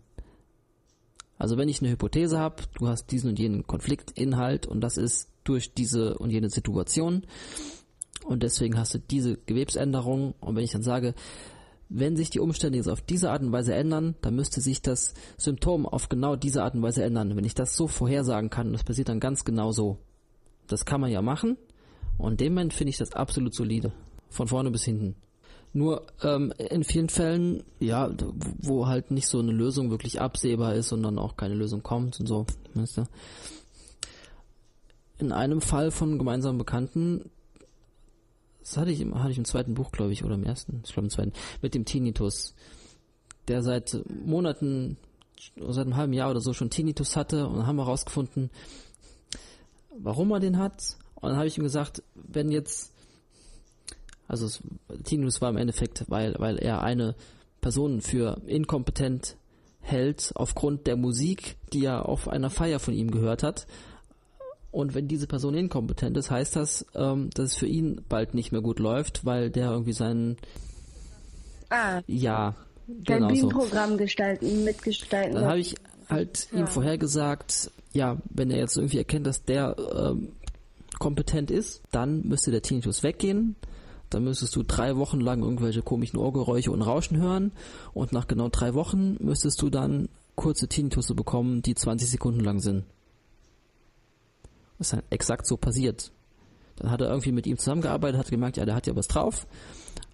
Also wenn ich eine Hypothese habe, du hast diesen und jenen Konfliktinhalt und das ist durch diese und jene Situation und deswegen hast du diese Gewebsänderung und wenn ich dann sage, wenn sich die Umstände jetzt auf diese Art und Weise ändern, dann müsste sich das Symptom auf genau diese Art und Weise ändern. Wenn ich das so vorhersagen kann, das passiert dann ganz genau so. Das kann man ja machen und in dem Moment finde ich das absolut solide. Von vorne bis hinten. Nur ähm, in vielen Fällen, ja, wo halt nicht so eine Lösung wirklich absehbar ist und dann auch keine Lösung kommt und so, weißt du. In einem Fall von gemeinsamen Bekannten, das hatte ich, im, hatte ich im zweiten Buch, glaube ich, oder im ersten, ich glaube im zweiten, mit dem Tinnitus, der seit Monaten, seit einem halben Jahr oder so schon Tinnitus hatte und dann haben wir herausgefunden, warum er den hat. Und dann habe ich ihm gesagt, wenn jetzt, also es, Tinnitus war im Endeffekt, weil, weil er eine Person für inkompetent hält aufgrund der Musik, die er auf einer Feier von ihm gehört hat. Und wenn diese Person inkompetent ist, heißt das, ähm, dass es für ihn bald nicht mehr gut läuft, weil der irgendwie seinen, Ah, ja, genau so. Bühnenprogramm gestalten, mitgestalten. Dann habe ich halt Ja. ihm vorhergesagt, ja, wenn er jetzt irgendwie erkennt, dass der ähm, kompetent ist, dann müsste der Tinnitus weggehen. Dann müsstest du drei Wochen lang irgendwelche komischen Ohrgeräusche und Rauschen hören. Und nach genau drei Wochen müsstest du dann kurze Tinnitusse bekommen, die 20 Sekunden lang sind. Das ist halt exakt so passiert. Dann hat er irgendwie mit ihm zusammengearbeitet, hat gemerkt, ja, der hat ja was drauf.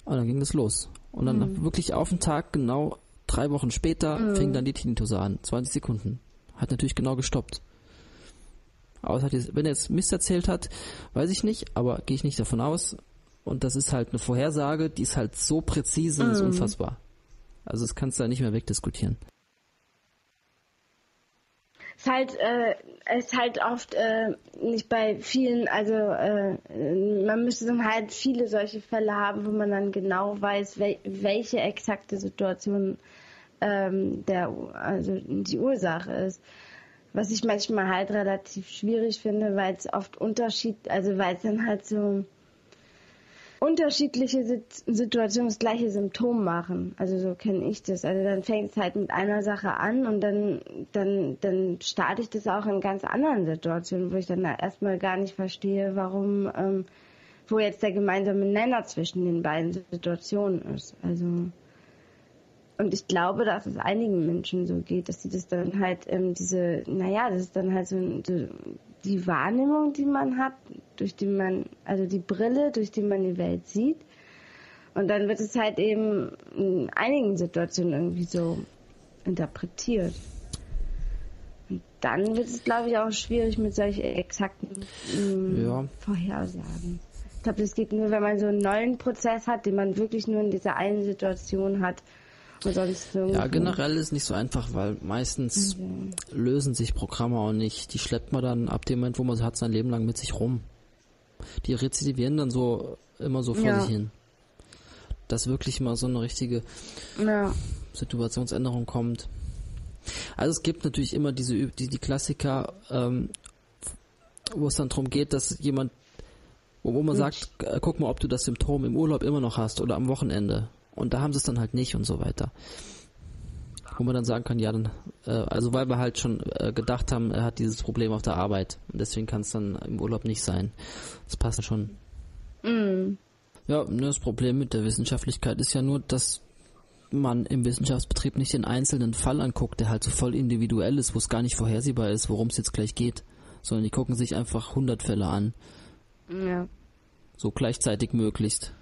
Und dann ging das los. Und dann wirklich auf den Tag, genau drei Wochen später, fing dann die Tinnitusse an. 20 Sekunden. Hat natürlich genau gestoppt. Jetzt, wenn er jetzt Mist erzählt hat, weiß ich nicht, aber gehe ich nicht davon aus. Und das ist halt eine Vorhersage, die ist halt so präzise, das ist unfassbar. Also das kannst du da nicht mehr wegdiskutieren. ist halt, äh, ist halt oft äh, nicht bei vielen, also äh, man müsste dann halt viele solche Fälle haben, wo man dann genau weiß, wel welche exakte Situation ähm, der, also die Ursache ist. Was ich manchmal halt relativ schwierig finde, weil es oft Unterschied, also weil es dann halt so unterschiedliche Sit- Situationen das gleiche Symptom machen. Also so kenne ich das. Also dann fängt es halt mit einer Sache an und dann, dann, dann starte ich das auch in ganz anderen Situationen, wo ich dann erstmal gar nicht verstehe, warum, ähm, wo jetzt der gemeinsame Nenner zwischen den beiden Situationen ist. Also und ich glaube, dass es einigen Menschen so geht, dass sie das dann halt, ähm, diese, naja, das ist dann halt so, so die Wahrnehmung, die man hat, durch die man, also die Brille, durch die man die Welt sieht. Und dann wird es halt eben in einigen Situationen irgendwie so interpretiert. Und dann wird es, glaube ich, auch schwierig mit solchen exakten ähm, Ja. Vorhersagen. Ich glaube, das geht nur, wenn man so einen neuen Prozess hat, den man wirklich nur in dieser einen Situation hat. Und sonst so Ja, generell ist nicht so einfach, weil meistens lösen sich Programme auch nicht. Die schleppt man dann ab dem Moment, wo man sie hat, sein Leben lang mit sich rum. Die rezidivieren dann so immer so vor Ja. sich hin. Dass wirklich mal so eine richtige Ja. Situationsänderung kommt. Also es gibt natürlich immer diese die, die Klassiker, ähm, wo es dann darum geht, dass jemand, wo, wo man sagt, äh, guck mal, ob du das Symptom im Urlaub immer noch hast oder am Wochenende. Und da haben sie es dann halt nicht und so weiter. Wo man dann sagen kann, ja, dann, äh, also weil wir halt schon äh, gedacht haben, er hat dieses Problem auf der Arbeit und deswegen kann es dann im Urlaub nicht sein. Das passt schon. Mm. Ja, ne, das Problem mit der Wissenschaftlichkeit ist ja nur, dass man im Wissenschaftsbetrieb nicht den einzelnen Fall anguckt, der halt so voll individuell ist, wo es gar nicht vorhersehbar ist, worum es jetzt gleich geht, sondern die gucken sich einfach 100 Fälle an, Ja. so gleichzeitig möglichst.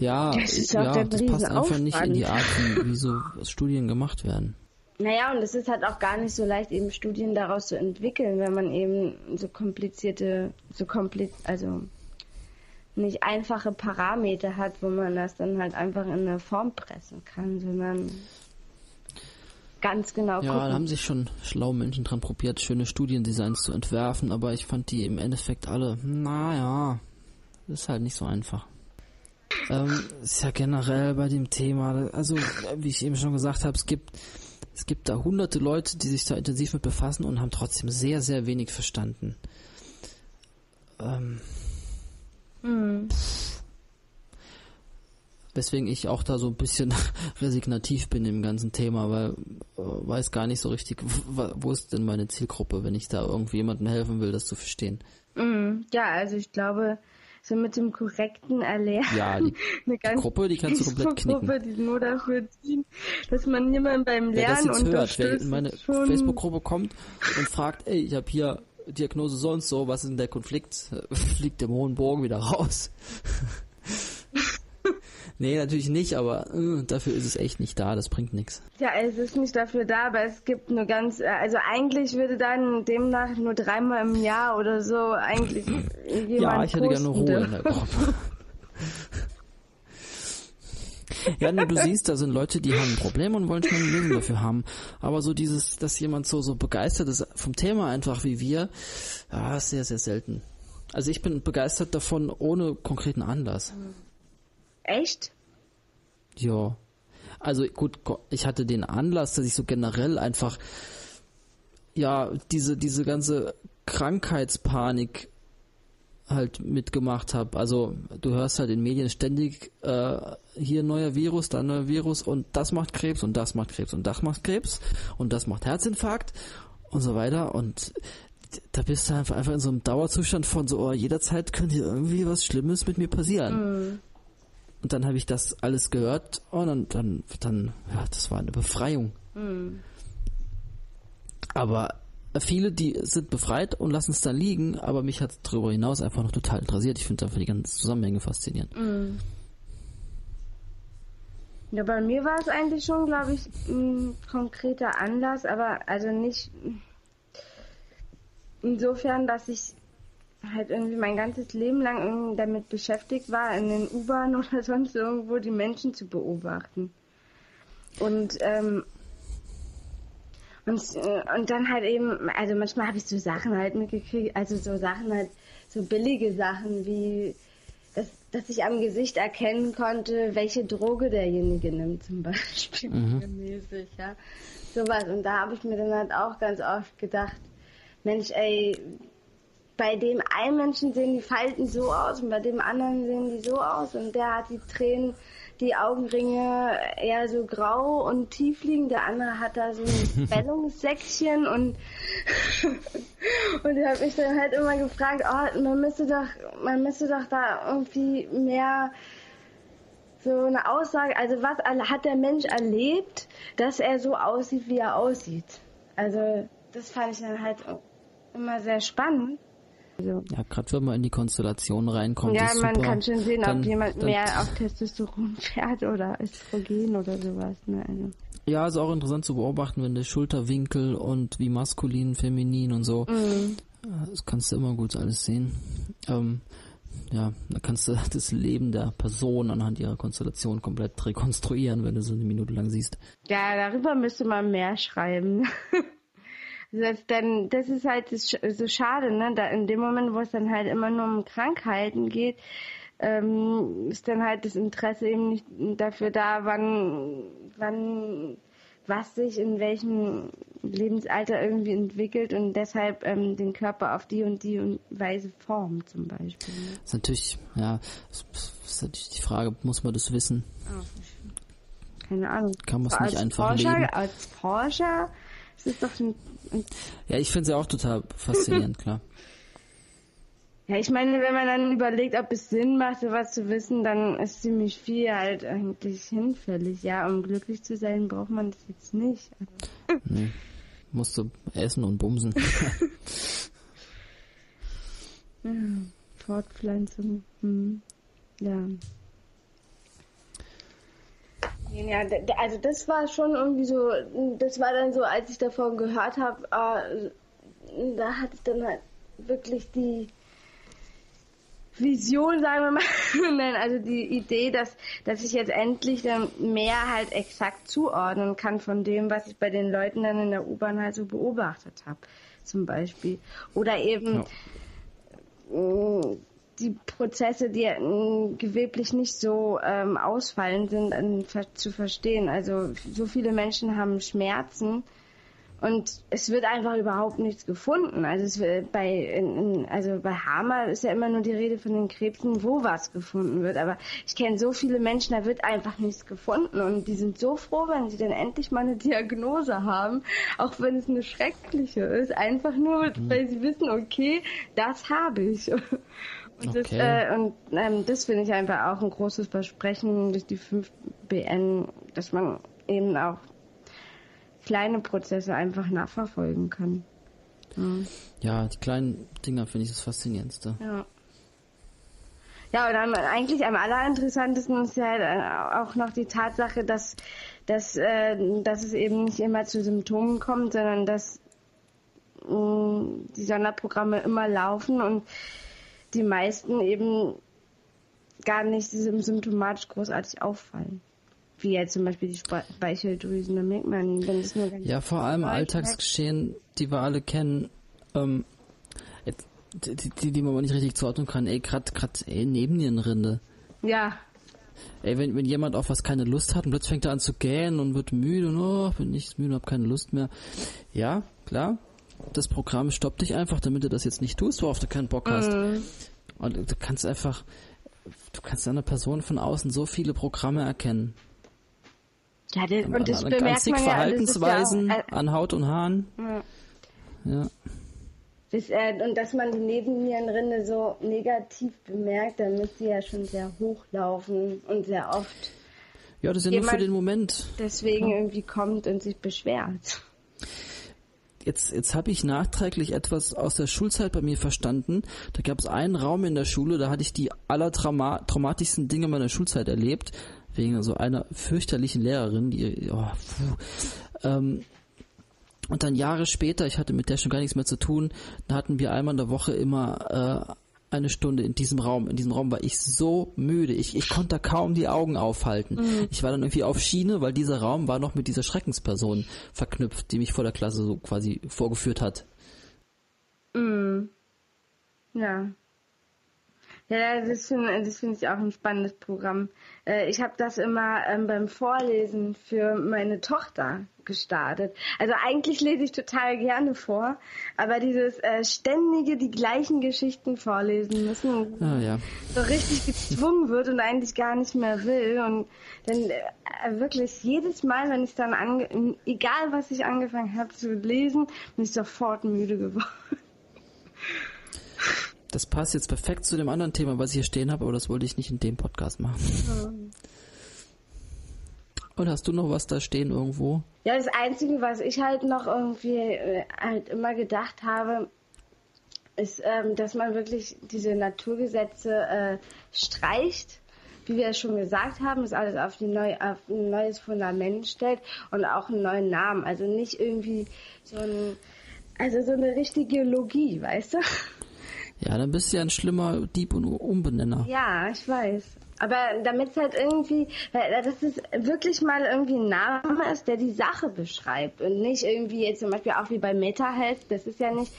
Ja, Das ist ja, das passt einfach nicht in die Art, wie, wie so Studien gemacht werden. Naja, und es ist halt auch gar nicht so leicht, eben Studien daraus zu entwickeln, wenn man eben so komplizierte, so kompliz also nicht einfache Parameter hat, wo man das dann halt einfach in eine Form pressen kann, sondern ganz genau Ja, da gucken. haben sich schon schlaue Menschen dran probiert, schöne Studiendesigns zu entwerfen, aber ich fand die im Endeffekt alle, naja, ist halt nicht so einfach. Ähm, ist ja generell bei dem Thema, also wie ich eben schon gesagt habe, es gibt es gibt da hunderte Leute, die sich da intensiv mit befassen und haben trotzdem sehr, sehr wenig verstanden. Ähm, mhm. Weswegen ich auch da so ein bisschen <laughs> resignativ bin im ganzen Thema, weil äh, weiß gar nicht so richtig, wo ist denn meine Zielgruppe, wenn ich da irgendwie jemandem helfen will, das zu verstehen. Mhm. Ja, also ich glaube, so mit dem korrekten Erlernen. Ja, die, <laughs> eine die Gruppe, die kannst du komplett knicken. Gruppe, die nur dafür dient, dass man jemanden beim Lernen jetzt hört, wer in meine Facebook-Gruppe kommt und fragt, ey, ich habe hier Diagnose so und so, was ist denn der Konflikt? <laughs> Fliegt dem hohen Bogen wieder raus. <laughs> Nee, natürlich nicht, aber äh, dafür ist es echt nicht da, das bringt nichts. Ja, es ist nicht dafür da, aber es gibt nur ganz, äh, also eigentlich würde dann demnach nur dreimal im Jahr oder so eigentlich jemand Ja, ich hätte gerne Ruhe in der Gruppe. Ja, nur du siehst, da sind Leute, die haben ein Problem und wollen schon eine Lösung dafür haben. Aber so dieses, dass jemand so, so begeistert ist vom Thema einfach wie wir, ja, ist sehr, sehr selten. Also ich bin begeistert davon ohne konkreten Anlass. Mhm. Echt? Ja. Also gut, ich hatte den Anlass, dass ich so generell einfach ja diese diese ganze Krankheitspanik halt mitgemacht habe. Also du hörst halt in Medien ständig äh, hier neuer Virus, da neuer Virus und das macht Krebs und das macht Krebs und das macht Krebs und das macht Herzinfarkt und so weiter und da bist du einfach, einfach in so einem Dauerzustand von so, oh, jederzeit könnte irgendwie was Schlimmes mit mir passieren. Mhm. Und dann habe ich das alles gehört und dann, dann, dann, ja, das war eine Befreiung. Mhm. Aber viele, die sind befreit und lassen es dann liegen, aber mich hat darüber hinaus einfach noch total interessiert. Ich finde einfach die ganzen Zusammenhänge faszinierend. Mhm. Ja, bei mir war es eigentlich schon, glaube ich, ein konkreter Anlass, aber also nicht insofern, dass ich halt irgendwie mein ganzes Leben lang damit beschäftigt war, in den U-Bahnen <laughs> oder sonst irgendwo die Menschen zu beobachten. Und, ähm, und, äh, und dann halt eben, also manchmal habe ich so Sachen halt mitgekriegt, also so Sachen halt, so billige Sachen wie, dass, dass ich am Gesicht erkennen konnte, welche Droge derjenige nimmt zum <laughs> Beispiel. Mhm. Mäßig, ja. Sowas. Und da habe ich mir dann halt auch ganz oft gedacht, Mensch, ey, bei dem einen Menschen sehen die Falten so aus und bei dem anderen sehen die so aus und der hat die Tränen, die Augenringe eher so grau und tief liegen, der andere hat da so ein <laughs> Bellungssäckchen und <laughs> und ich habe mich dann halt immer gefragt, oh, man müsste doch, man müsste doch da irgendwie mehr so eine Aussage, also was hat der Mensch erlebt, dass er so aussieht, wie er aussieht. Also das fand ich dann halt immer sehr spannend. Also, ja, gerade wenn man in die Konstellation reinkommt. Ja, man super. kann schon sehen, dann, ob jemand dann, mehr auf Testosteron <laughs> fährt oder Östrogen oder sowas. Ne? Also. Ja, ist auch interessant zu beobachten, wenn der Schulterwinkel und wie maskulin, feminin und so. Mhm. Das kannst du immer gut alles sehen. Ähm, ja, da kannst du <laughs> das Leben der Person anhand ihrer Konstellation komplett rekonstruieren, wenn du so eine Minute lang siehst. Ja, darüber müsste man mehr schreiben. <laughs> Das, dann, das ist halt so schade, ne? Da in dem Moment, wo es dann halt immer nur um Krankheiten geht, ähm, ist dann halt das Interesse eben nicht dafür da, wann, wann was sich in welchem Lebensalter irgendwie entwickelt und deshalb ähm, den Körper auf die und die Weise formt zum Beispiel. Ne? Das ist natürlich, ja, ist natürlich die Frage, muss man das wissen? Oh, keine Ahnung. Kann man es nicht einfach Forscher, leben? Als Forscher ist es doch ein ja, ich finde ja auch total faszinierend, klar. Ja, ich meine, wenn man dann überlegt, ob es Sinn macht, sowas zu wissen, dann ist ziemlich viel halt eigentlich hinfällig. Ja, um glücklich zu sein, braucht man das jetzt nicht. Also. Nee. Musst du essen und bumsen. <laughs> ja, Fortpflanzung. Hm. Ja. Ja, also das war schon irgendwie so, das war dann so, als ich davon gehört habe, äh, da hatte ich dann halt wirklich die Vision, sagen wir mal, <laughs> nein, also die Idee, dass, dass ich jetzt endlich dann mehr halt exakt zuordnen kann von dem, was ich bei den Leuten dann in der U-Bahn halt so beobachtet habe, zum Beispiel. Oder eben ja. Die Prozesse, die äh, geweblich nicht so ähm, ausfallend sind, äh, zu verstehen. Also so viele Menschen haben Schmerzen und es wird einfach überhaupt nichts gefunden. Also es bei, in, also bei Hammer ist ja immer nur die Rede von den Krebsen, wo was gefunden wird. Aber ich kenne so viele Menschen, da wird einfach nichts gefunden. Und die sind so froh, wenn sie dann endlich mal eine Diagnose haben, auch wenn es eine schreckliche ist. Einfach nur, mhm. weil sie wissen, okay, das habe ich. <laughs> Und okay. das, äh, und, ähm, das finde ich einfach auch ein großes Versprechen durch die 5BN, dass man eben auch kleine Prozesse einfach nachverfolgen kann. Ja, ja die kleinen Dinger finde ich das Faszinierendste. Ja. Ja, und dann eigentlich am allerinteressantesten ist ja halt äh, auch noch die Tatsache, dass, dass, äh, dass es eben nicht immer zu Symptomen kommt, sondern dass mh, mm, die Sonderprogramme immer laufen und die meisten eben gar nicht symptomatisch großartig auffallen wie jetzt zum Beispiel die Speicheldrüsen, da merkt man, wenn es nur Ja, vor allem Alltagsgeschehen, die wir alle kennen, ähm, die, die, die man aber nicht richtig zuordnen kann, ey, grad, grad, ey, Nebennierenrinde. Ja. Ey, wenn, wenn jemand auf was keine Lust hat und plötzlich fängt er an zu gähnen und wird müde und oh, bin nicht müde und hab keine Lust mehr. Ja, klar. Das Programm stoppt dich einfach, damit du das jetzt nicht tust, worauf du keinen Bock hast. Mhm. Und du kannst einfach, du kannst einer Person von außen so viele Programme erkennen. Ja, das, und das an, bemerkt man Verhaltensweisen ja auch, äh, an Haut und Haaren. Ja. ja. Das, äh, und dass man die Nebennierenrinde so negativ bemerkt, dann müsste ja schon sehr hoch laufen und sehr oft. Ja, das ist ja nur für den Moment. Deswegen ja. irgendwie kommt und sich beschwert. Jetzt, jetzt habe ich nachträglich etwas aus der Schulzeit bei mir verstanden. Da gab es einen Raum in der Schule, da hatte ich die allertraumatischsten Dinge meiner Schulzeit erlebt wegen so einer fürchterlichen Lehrerin, die, oh, ähm, und dann Jahre später, ich hatte mit der schon gar nichts mehr zu tun, da hatten wir einmal in der Woche immer äh, eine Stunde in diesem Raum. In diesem Raum war ich so müde. Ich, ich konnte kaum die Augen aufhalten. Mhm. Ich war dann irgendwie auf Schiene, weil dieser Raum war noch mit dieser Schreckensperson verknüpft, die mich vor der Klasse so quasi vorgeführt hat. Mhm. Ja. Ja, das finde find ich auch ein spannendes Programm. Äh, ich habe das immer ähm, beim Vorlesen für meine Tochter gestartet. Also eigentlich lese ich total gerne vor, aber dieses äh, ständige die gleichen Geschichten vorlesen müssen, ah, ja. so richtig gezwungen wird und eigentlich gar nicht mehr will und dann äh, wirklich jedes Mal, wenn ich dann ange egal was ich angefangen habe zu lesen, bin ich sofort müde geworden. Das passt jetzt perfekt zu dem anderen Thema, was ich hier stehen habe, aber das wollte ich nicht in dem Podcast machen. Mhm. Und hast du noch was da stehen irgendwo? Ja, das Einzige, was ich halt noch irgendwie äh, halt immer gedacht habe, ist, ähm, dass man wirklich diese Naturgesetze äh, streicht. Wie wir schon gesagt haben, ist alles auf, die neu, auf ein neues Fundament stellt und auch einen neuen Namen. Also nicht irgendwie so ein, also so eine richtige Logie, weißt du? Ja, dann bist du ja ein schlimmer Dieb und Umbenenner. Ja, ich weiß. Aber damit es halt irgendwie, dass es wirklich mal irgendwie ein Name ist, der die Sache beschreibt und nicht irgendwie jetzt zum Beispiel auch wie bei MetaHealth, das ist ja nicht,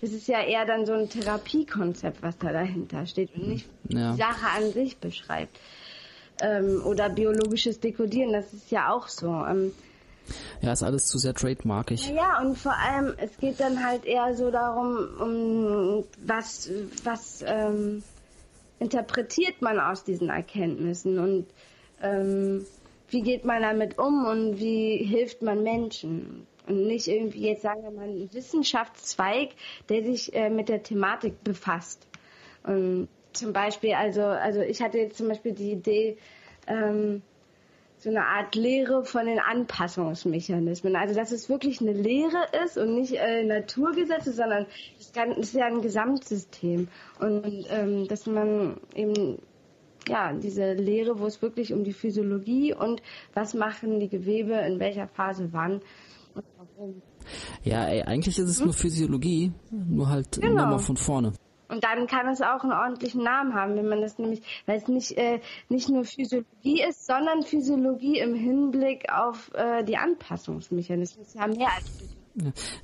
das ist ja eher dann so ein Therapiekonzept, was da dahinter steht und nicht ja. die Sache an sich beschreibt. Ähm, oder biologisches Dekodieren, das ist ja auch so. Ähm, ja, ist alles zu sehr trademarkig. Ja, und vor allem, es geht dann halt eher so darum, um was, was ähm, interpretiert man aus diesen Erkenntnissen und ähm, wie geht man damit um und wie hilft man Menschen. Und nicht irgendwie jetzt sagen wir mal ein Wissenschaftszweig, der sich äh, mit der Thematik befasst. Und zum Beispiel, also, also ich hatte jetzt zum Beispiel die Idee, ähm, so eine Art Lehre von den Anpassungsmechanismen. Also dass es wirklich eine Lehre ist und nicht äh, Naturgesetze, sondern es ist ja ein Gesamtsystem. Und ähm, dass man eben ja diese Lehre, wo es wirklich um die Physiologie und was machen die Gewebe in welcher Phase wann und warum. Ja, ey, eigentlich ist es hm? nur Physiologie, nur halt genau. nochmal von vorne. Und dann kann es auch einen ordentlichen Namen haben, wenn man das nämlich, weil es nicht, äh, nicht nur Physiologie ist, sondern Physiologie im Hinblick auf äh, die Anpassungsmechanismen. Es ist ja mehr als.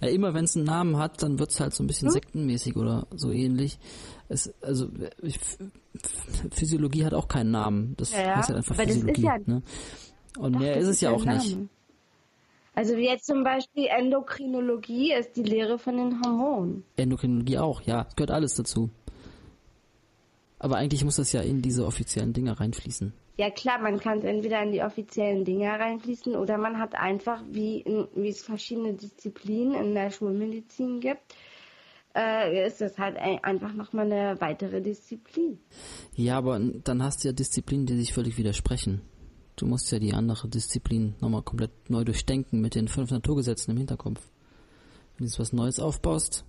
Ja, immer wenn es einen Namen hat, dann wird es halt so ein bisschen hm? sektenmäßig oder so ähnlich. Es, also ich, Physiologie hat auch keinen Namen. Das ja, heißt halt einfach Physiologie. Ja, ne? Und mehr ist es ja auch nicht. Also wie jetzt zum Beispiel Endokrinologie ist die Lehre von den Hormonen. Endokrinologie auch, ja, gehört alles dazu. Aber eigentlich muss das ja in diese offiziellen Dinge reinfließen. Ja klar, man kann es entweder in die offiziellen Dinge reinfließen oder man hat einfach, wie, in, wie es verschiedene Disziplinen in der Schulmedizin gibt, äh, ist das halt einfach nochmal eine weitere Disziplin. Ja, aber dann hast du ja Disziplinen, die sich völlig widersprechen. Du musst ja die andere Disziplin nochmal komplett neu durchdenken mit den fünf Naturgesetzen im Hinterkopf. Wenn du jetzt was Neues aufbaust,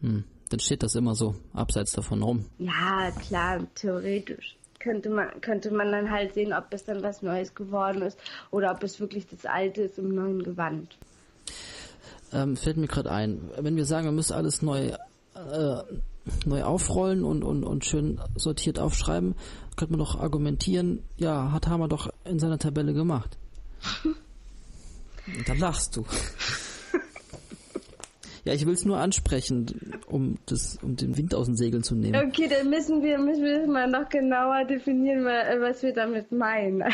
hm, dann steht das immer so abseits davon rum. Ja, klar, theoretisch könnte man, könnte man dann halt sehen, ob es dann was Neues geworden ist oder ob es wirklich das Alte ist im neuen Gewand. Ähm, fällt mir gerade ein, wenn wir sagen, wir müssen alles neu, äh, neu aufrollen und, und, und schön sortiert aufschreiben, könnte man doch argumentieren, ja, hat Hammer doch in seiner Tabelle gemacht. <laughs> da lachst du. Ja, ich will es nur ansprechen, um das, um den Wind aus den Segeln zu nehmen. Okay, dann müssen wir, müssen wir mal noch genauer definieren, was wir damit meinen. <laughs>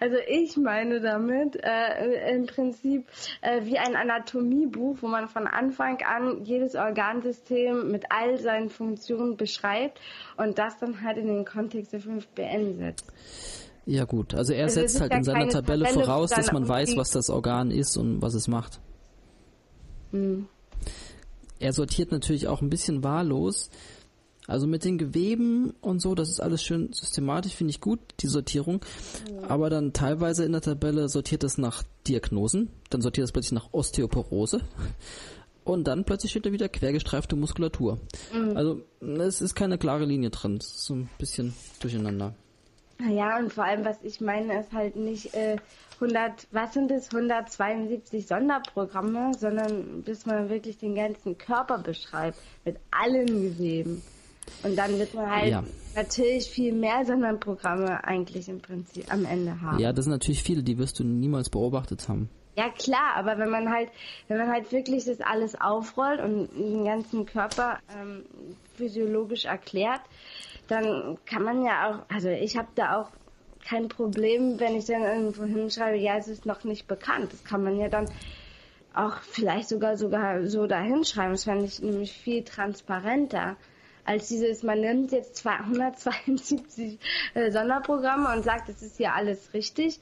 Also ich meine damit äh, im Prinzip äh, wie ein Anatomiebuch, wo man von Anfang an jedes Organsystem mit all seinen Funktionen beschreibt und das dann halt in den Kontext der 5BN setzt. Ja gut, also er also setzt halt in seiner Tabelle, Tabelle voraus, dass man weiß, was das Organ ist und was es macht. Hm er sortiert natürlich auch ein bisschen wahllos. Also mit den Geweben und so, das ist alles schön systematisch, finde ich gut, die Sortierung. Ja. Aber dann teilweise in der Tabelle sortiert es nach Diagnosen, dann sortiert es plötzlich nach Osteoporose und dann plötzlich steht da wieder quergestreifte Muskulatur. Mhm. Also es ist keine klare Linie drin, es ist so ein bisschen durcheinander. Ja, und vor allem, was ich meine, ist halt nicht äh, 100, was sind es, 172 Sonderprogramme, sondern bis man wirklich den ganzen Körper beschreibt, mit allen Geweben. Und dann wird man halt ja. natürlich viel mehr Sonderprogramme eigentlich im Prinzip am Ende haben. Ja, das sind natürlich viele, die wirst du niemals beobachtet haben. Ja klar, aber wenn man halt, wenn man halt wirklich das alles aufrollt und den ganzen Körper ähm, physiologisch erklärt, dann kann man ja auch, also ich habe da auch kein Problem, wenn ich dann irgendwo hinschreibe, ja, es ist noch nicht bekannt. Das kann man ja dann auch vielleicht sogar sogar so dahinschreiben. Das fände ich nämlich viel transparenter als dieses, man nimmt jetzt 272 <laughs> äh, Sonderprogramme und sagt, es ist hier alles richtig.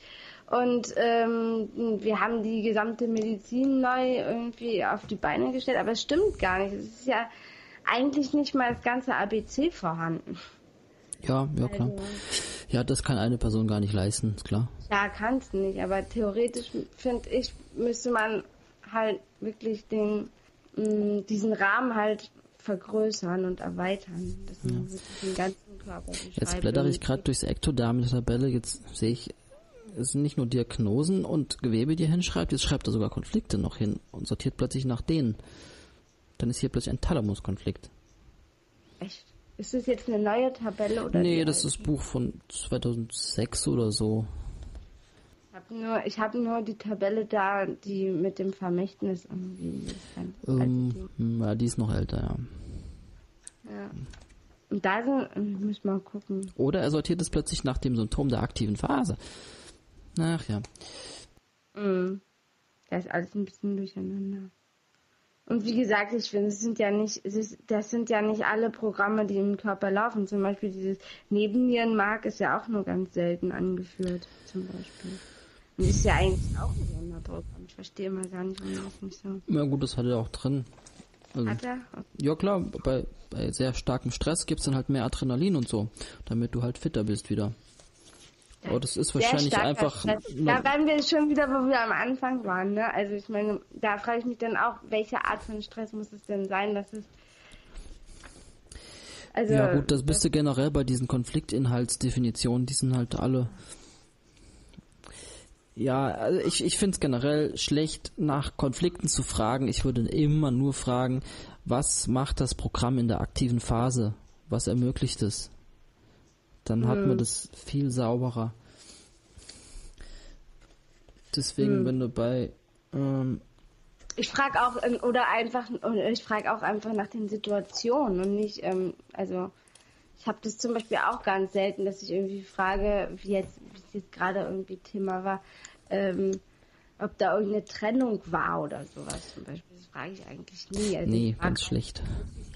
Und ähm, wir haben die gesamte Medizin neu irgendwie auf die Beine gestellt, aber es stimmt gar nicht. Es ist ja eigentlich nicht mal das ganze ABC vorhanden. Ja, ja klar. Also, ja, das kann eine Person gar nicht leisten, ist klar. Ja, kannst nicht, aber theoretisch finde ich, müsste man halt wirklich den, mh, mm, diesen Rahmen halt vergrößern und erweitern, dass man ja. wirklich den ganzen Körper. Jetzt blättere ich gerade durchs Ektoderm der Tabelle, jetzt sehe ich, es sind nicht nur Diagnosen und Gewebe, die er hinschreibt, jetzt schreibt er sogar Konflikte noch hin und sortiert plötzlich nach denen. Dann ist hier plötzlich ein Thalamuskonflikt. Echt? Ist das jetzt eine neue Tabelle oder? Nee, das ist Buch von 2006 oder so. Ich habe nur, ich hab nur die Tabelle da, die mit dem Vermächtnis irgendwie. Ähm, ja, die ist noch älter, ja. Ja. Und da sind, ich muss mal gucken. Oder er sortiert es plötzlich nach dem Symptom der aktiven Phase. Ach ja. Mhm. Da ist alles ein bisschen durcheinander. Und wie gesagt, ich finde, es sind ja nicht, ist, das sind ja nicht alle Programme, die im Körper laufen. Zum Beispiel dieses Nebennierenmark ist ja auch nur ganz selten angeführt, zum Beispiel. Und ist ja eigentlich auch ein Sonderprogramm. Ich verstehe immer gar nicht, warum das nicht so. Ja gut, das hat er auch drin. Also, hat er? Ja klar, bei, bei sehr starkem Stress gibt es dann halt mehr Adrenalin und so, damit du halt fitter bist wieder. Oh, das ist wahrscheinlich einfach. Stress. Da waren wir schon wieder, wo wir am Anfang waren. Ne? Also ich meine, da frage ich mich dann auch, welche Art von Stress muss es denn sein, dass es also, ja gut, das bist du generell bei diesen Konfliktinhaltsdefinitionen, die sind halt alle. Ja, also ich, ich finde es generell schlecht, nach Konflikten zu fragen. Ich würde immer nur fragen, was macht das Programm in der aktiven Phase? Was ermöglicht es? Dann hat man hm. das viel sauberer. Deswegen, mhm. wenn du bei ähm, ich frage auch oder einfach ich frage auch einfach nach den Situationen und nicht ähm, also ich habe das zum Beispiel auch ganz selten, dass ich irgendwie frage, wie jetzt wie es jetzt gerade irgendwie Thema war, ähm, ob da irgendeine Trennung war oder sowas zum Beispiel. Das frage ich eigentlich nie. Also nee, ganz schlecht.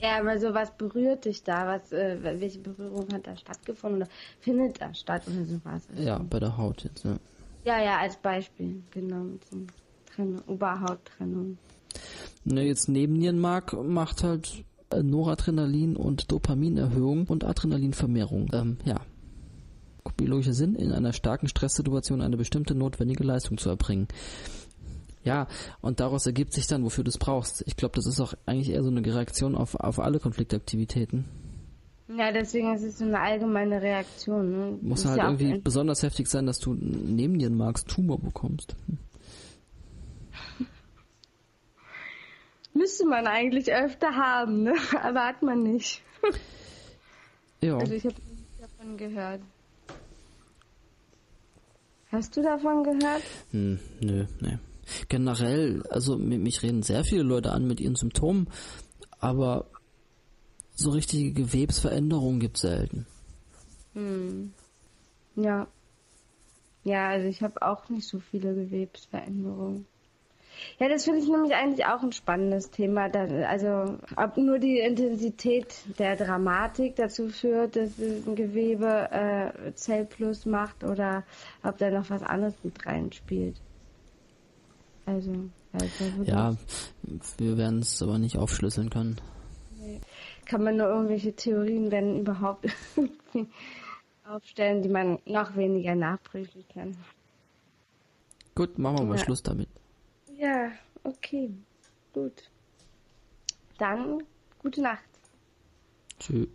Ja, aber so was berührt dich da? Was, äh, welche Berührung hat da stattgefunden oder findet da statt oder sowas? Also ja, bei der Haut jetzt, ja. Ja, ja, als Beispiel, genau, mit so Trennung, Oberhauttrennung. Ne, jetzt Nebennierenmark macht halt Noradrenalin und Dopaminerhöhung und Adrenalinvermehrung. Ähm, ja. Biologischer Sinn, in einer starken Stresssituation eine bestimmte notwendige Leistung zu erbringen. Ja, und daraus ergibt sich dann, wofür du es brauchst. Ich glaube, das ist auch eigentlich eher so eine Reaktion auf, auf alle Konfliktaktivitäten. Ja, deswegen ist es so eine allgemeine Reaktion. Ne? Muss halt ja irgendwie besonders heftig sein, dass du neben dir magst Tumor bekommst. Hm. <laughs> Müsste man eigentlich öfter haben, ne? <laughs> aber hat man nicht. ja. Also ich habe davon gehört. Hast du davon gehört? Hm, nö, nee. Generell, also mich reden sehr viele Leute an mit ihren Symptomen, aber so richtige Gewebsveränderungen gibt es selten. Hm. Ja. Ja, also ich habe auch nicht so viele Gewebsveränderungen. Ja, das finde ich nämlich eigentlich auch ein spannendes Thema. Also ob nur die Intensität der Dramatik dazu führt, dass ein Gewebe äh, Zellplus macht oder ob da noch was anderes mit reinspielt. Also, also ja, wir werden es aber nicht aufschlüsseln können. Nee. Kann man nur irgendwelche Theorien, wenn überhaupt, <laughs> aufstellen, die man noch weniger nachprüfen kann. Gut, machen wir mal ja. Schluss damit. Ja, okay. Gut. Dann gute Nacht. Tschüss.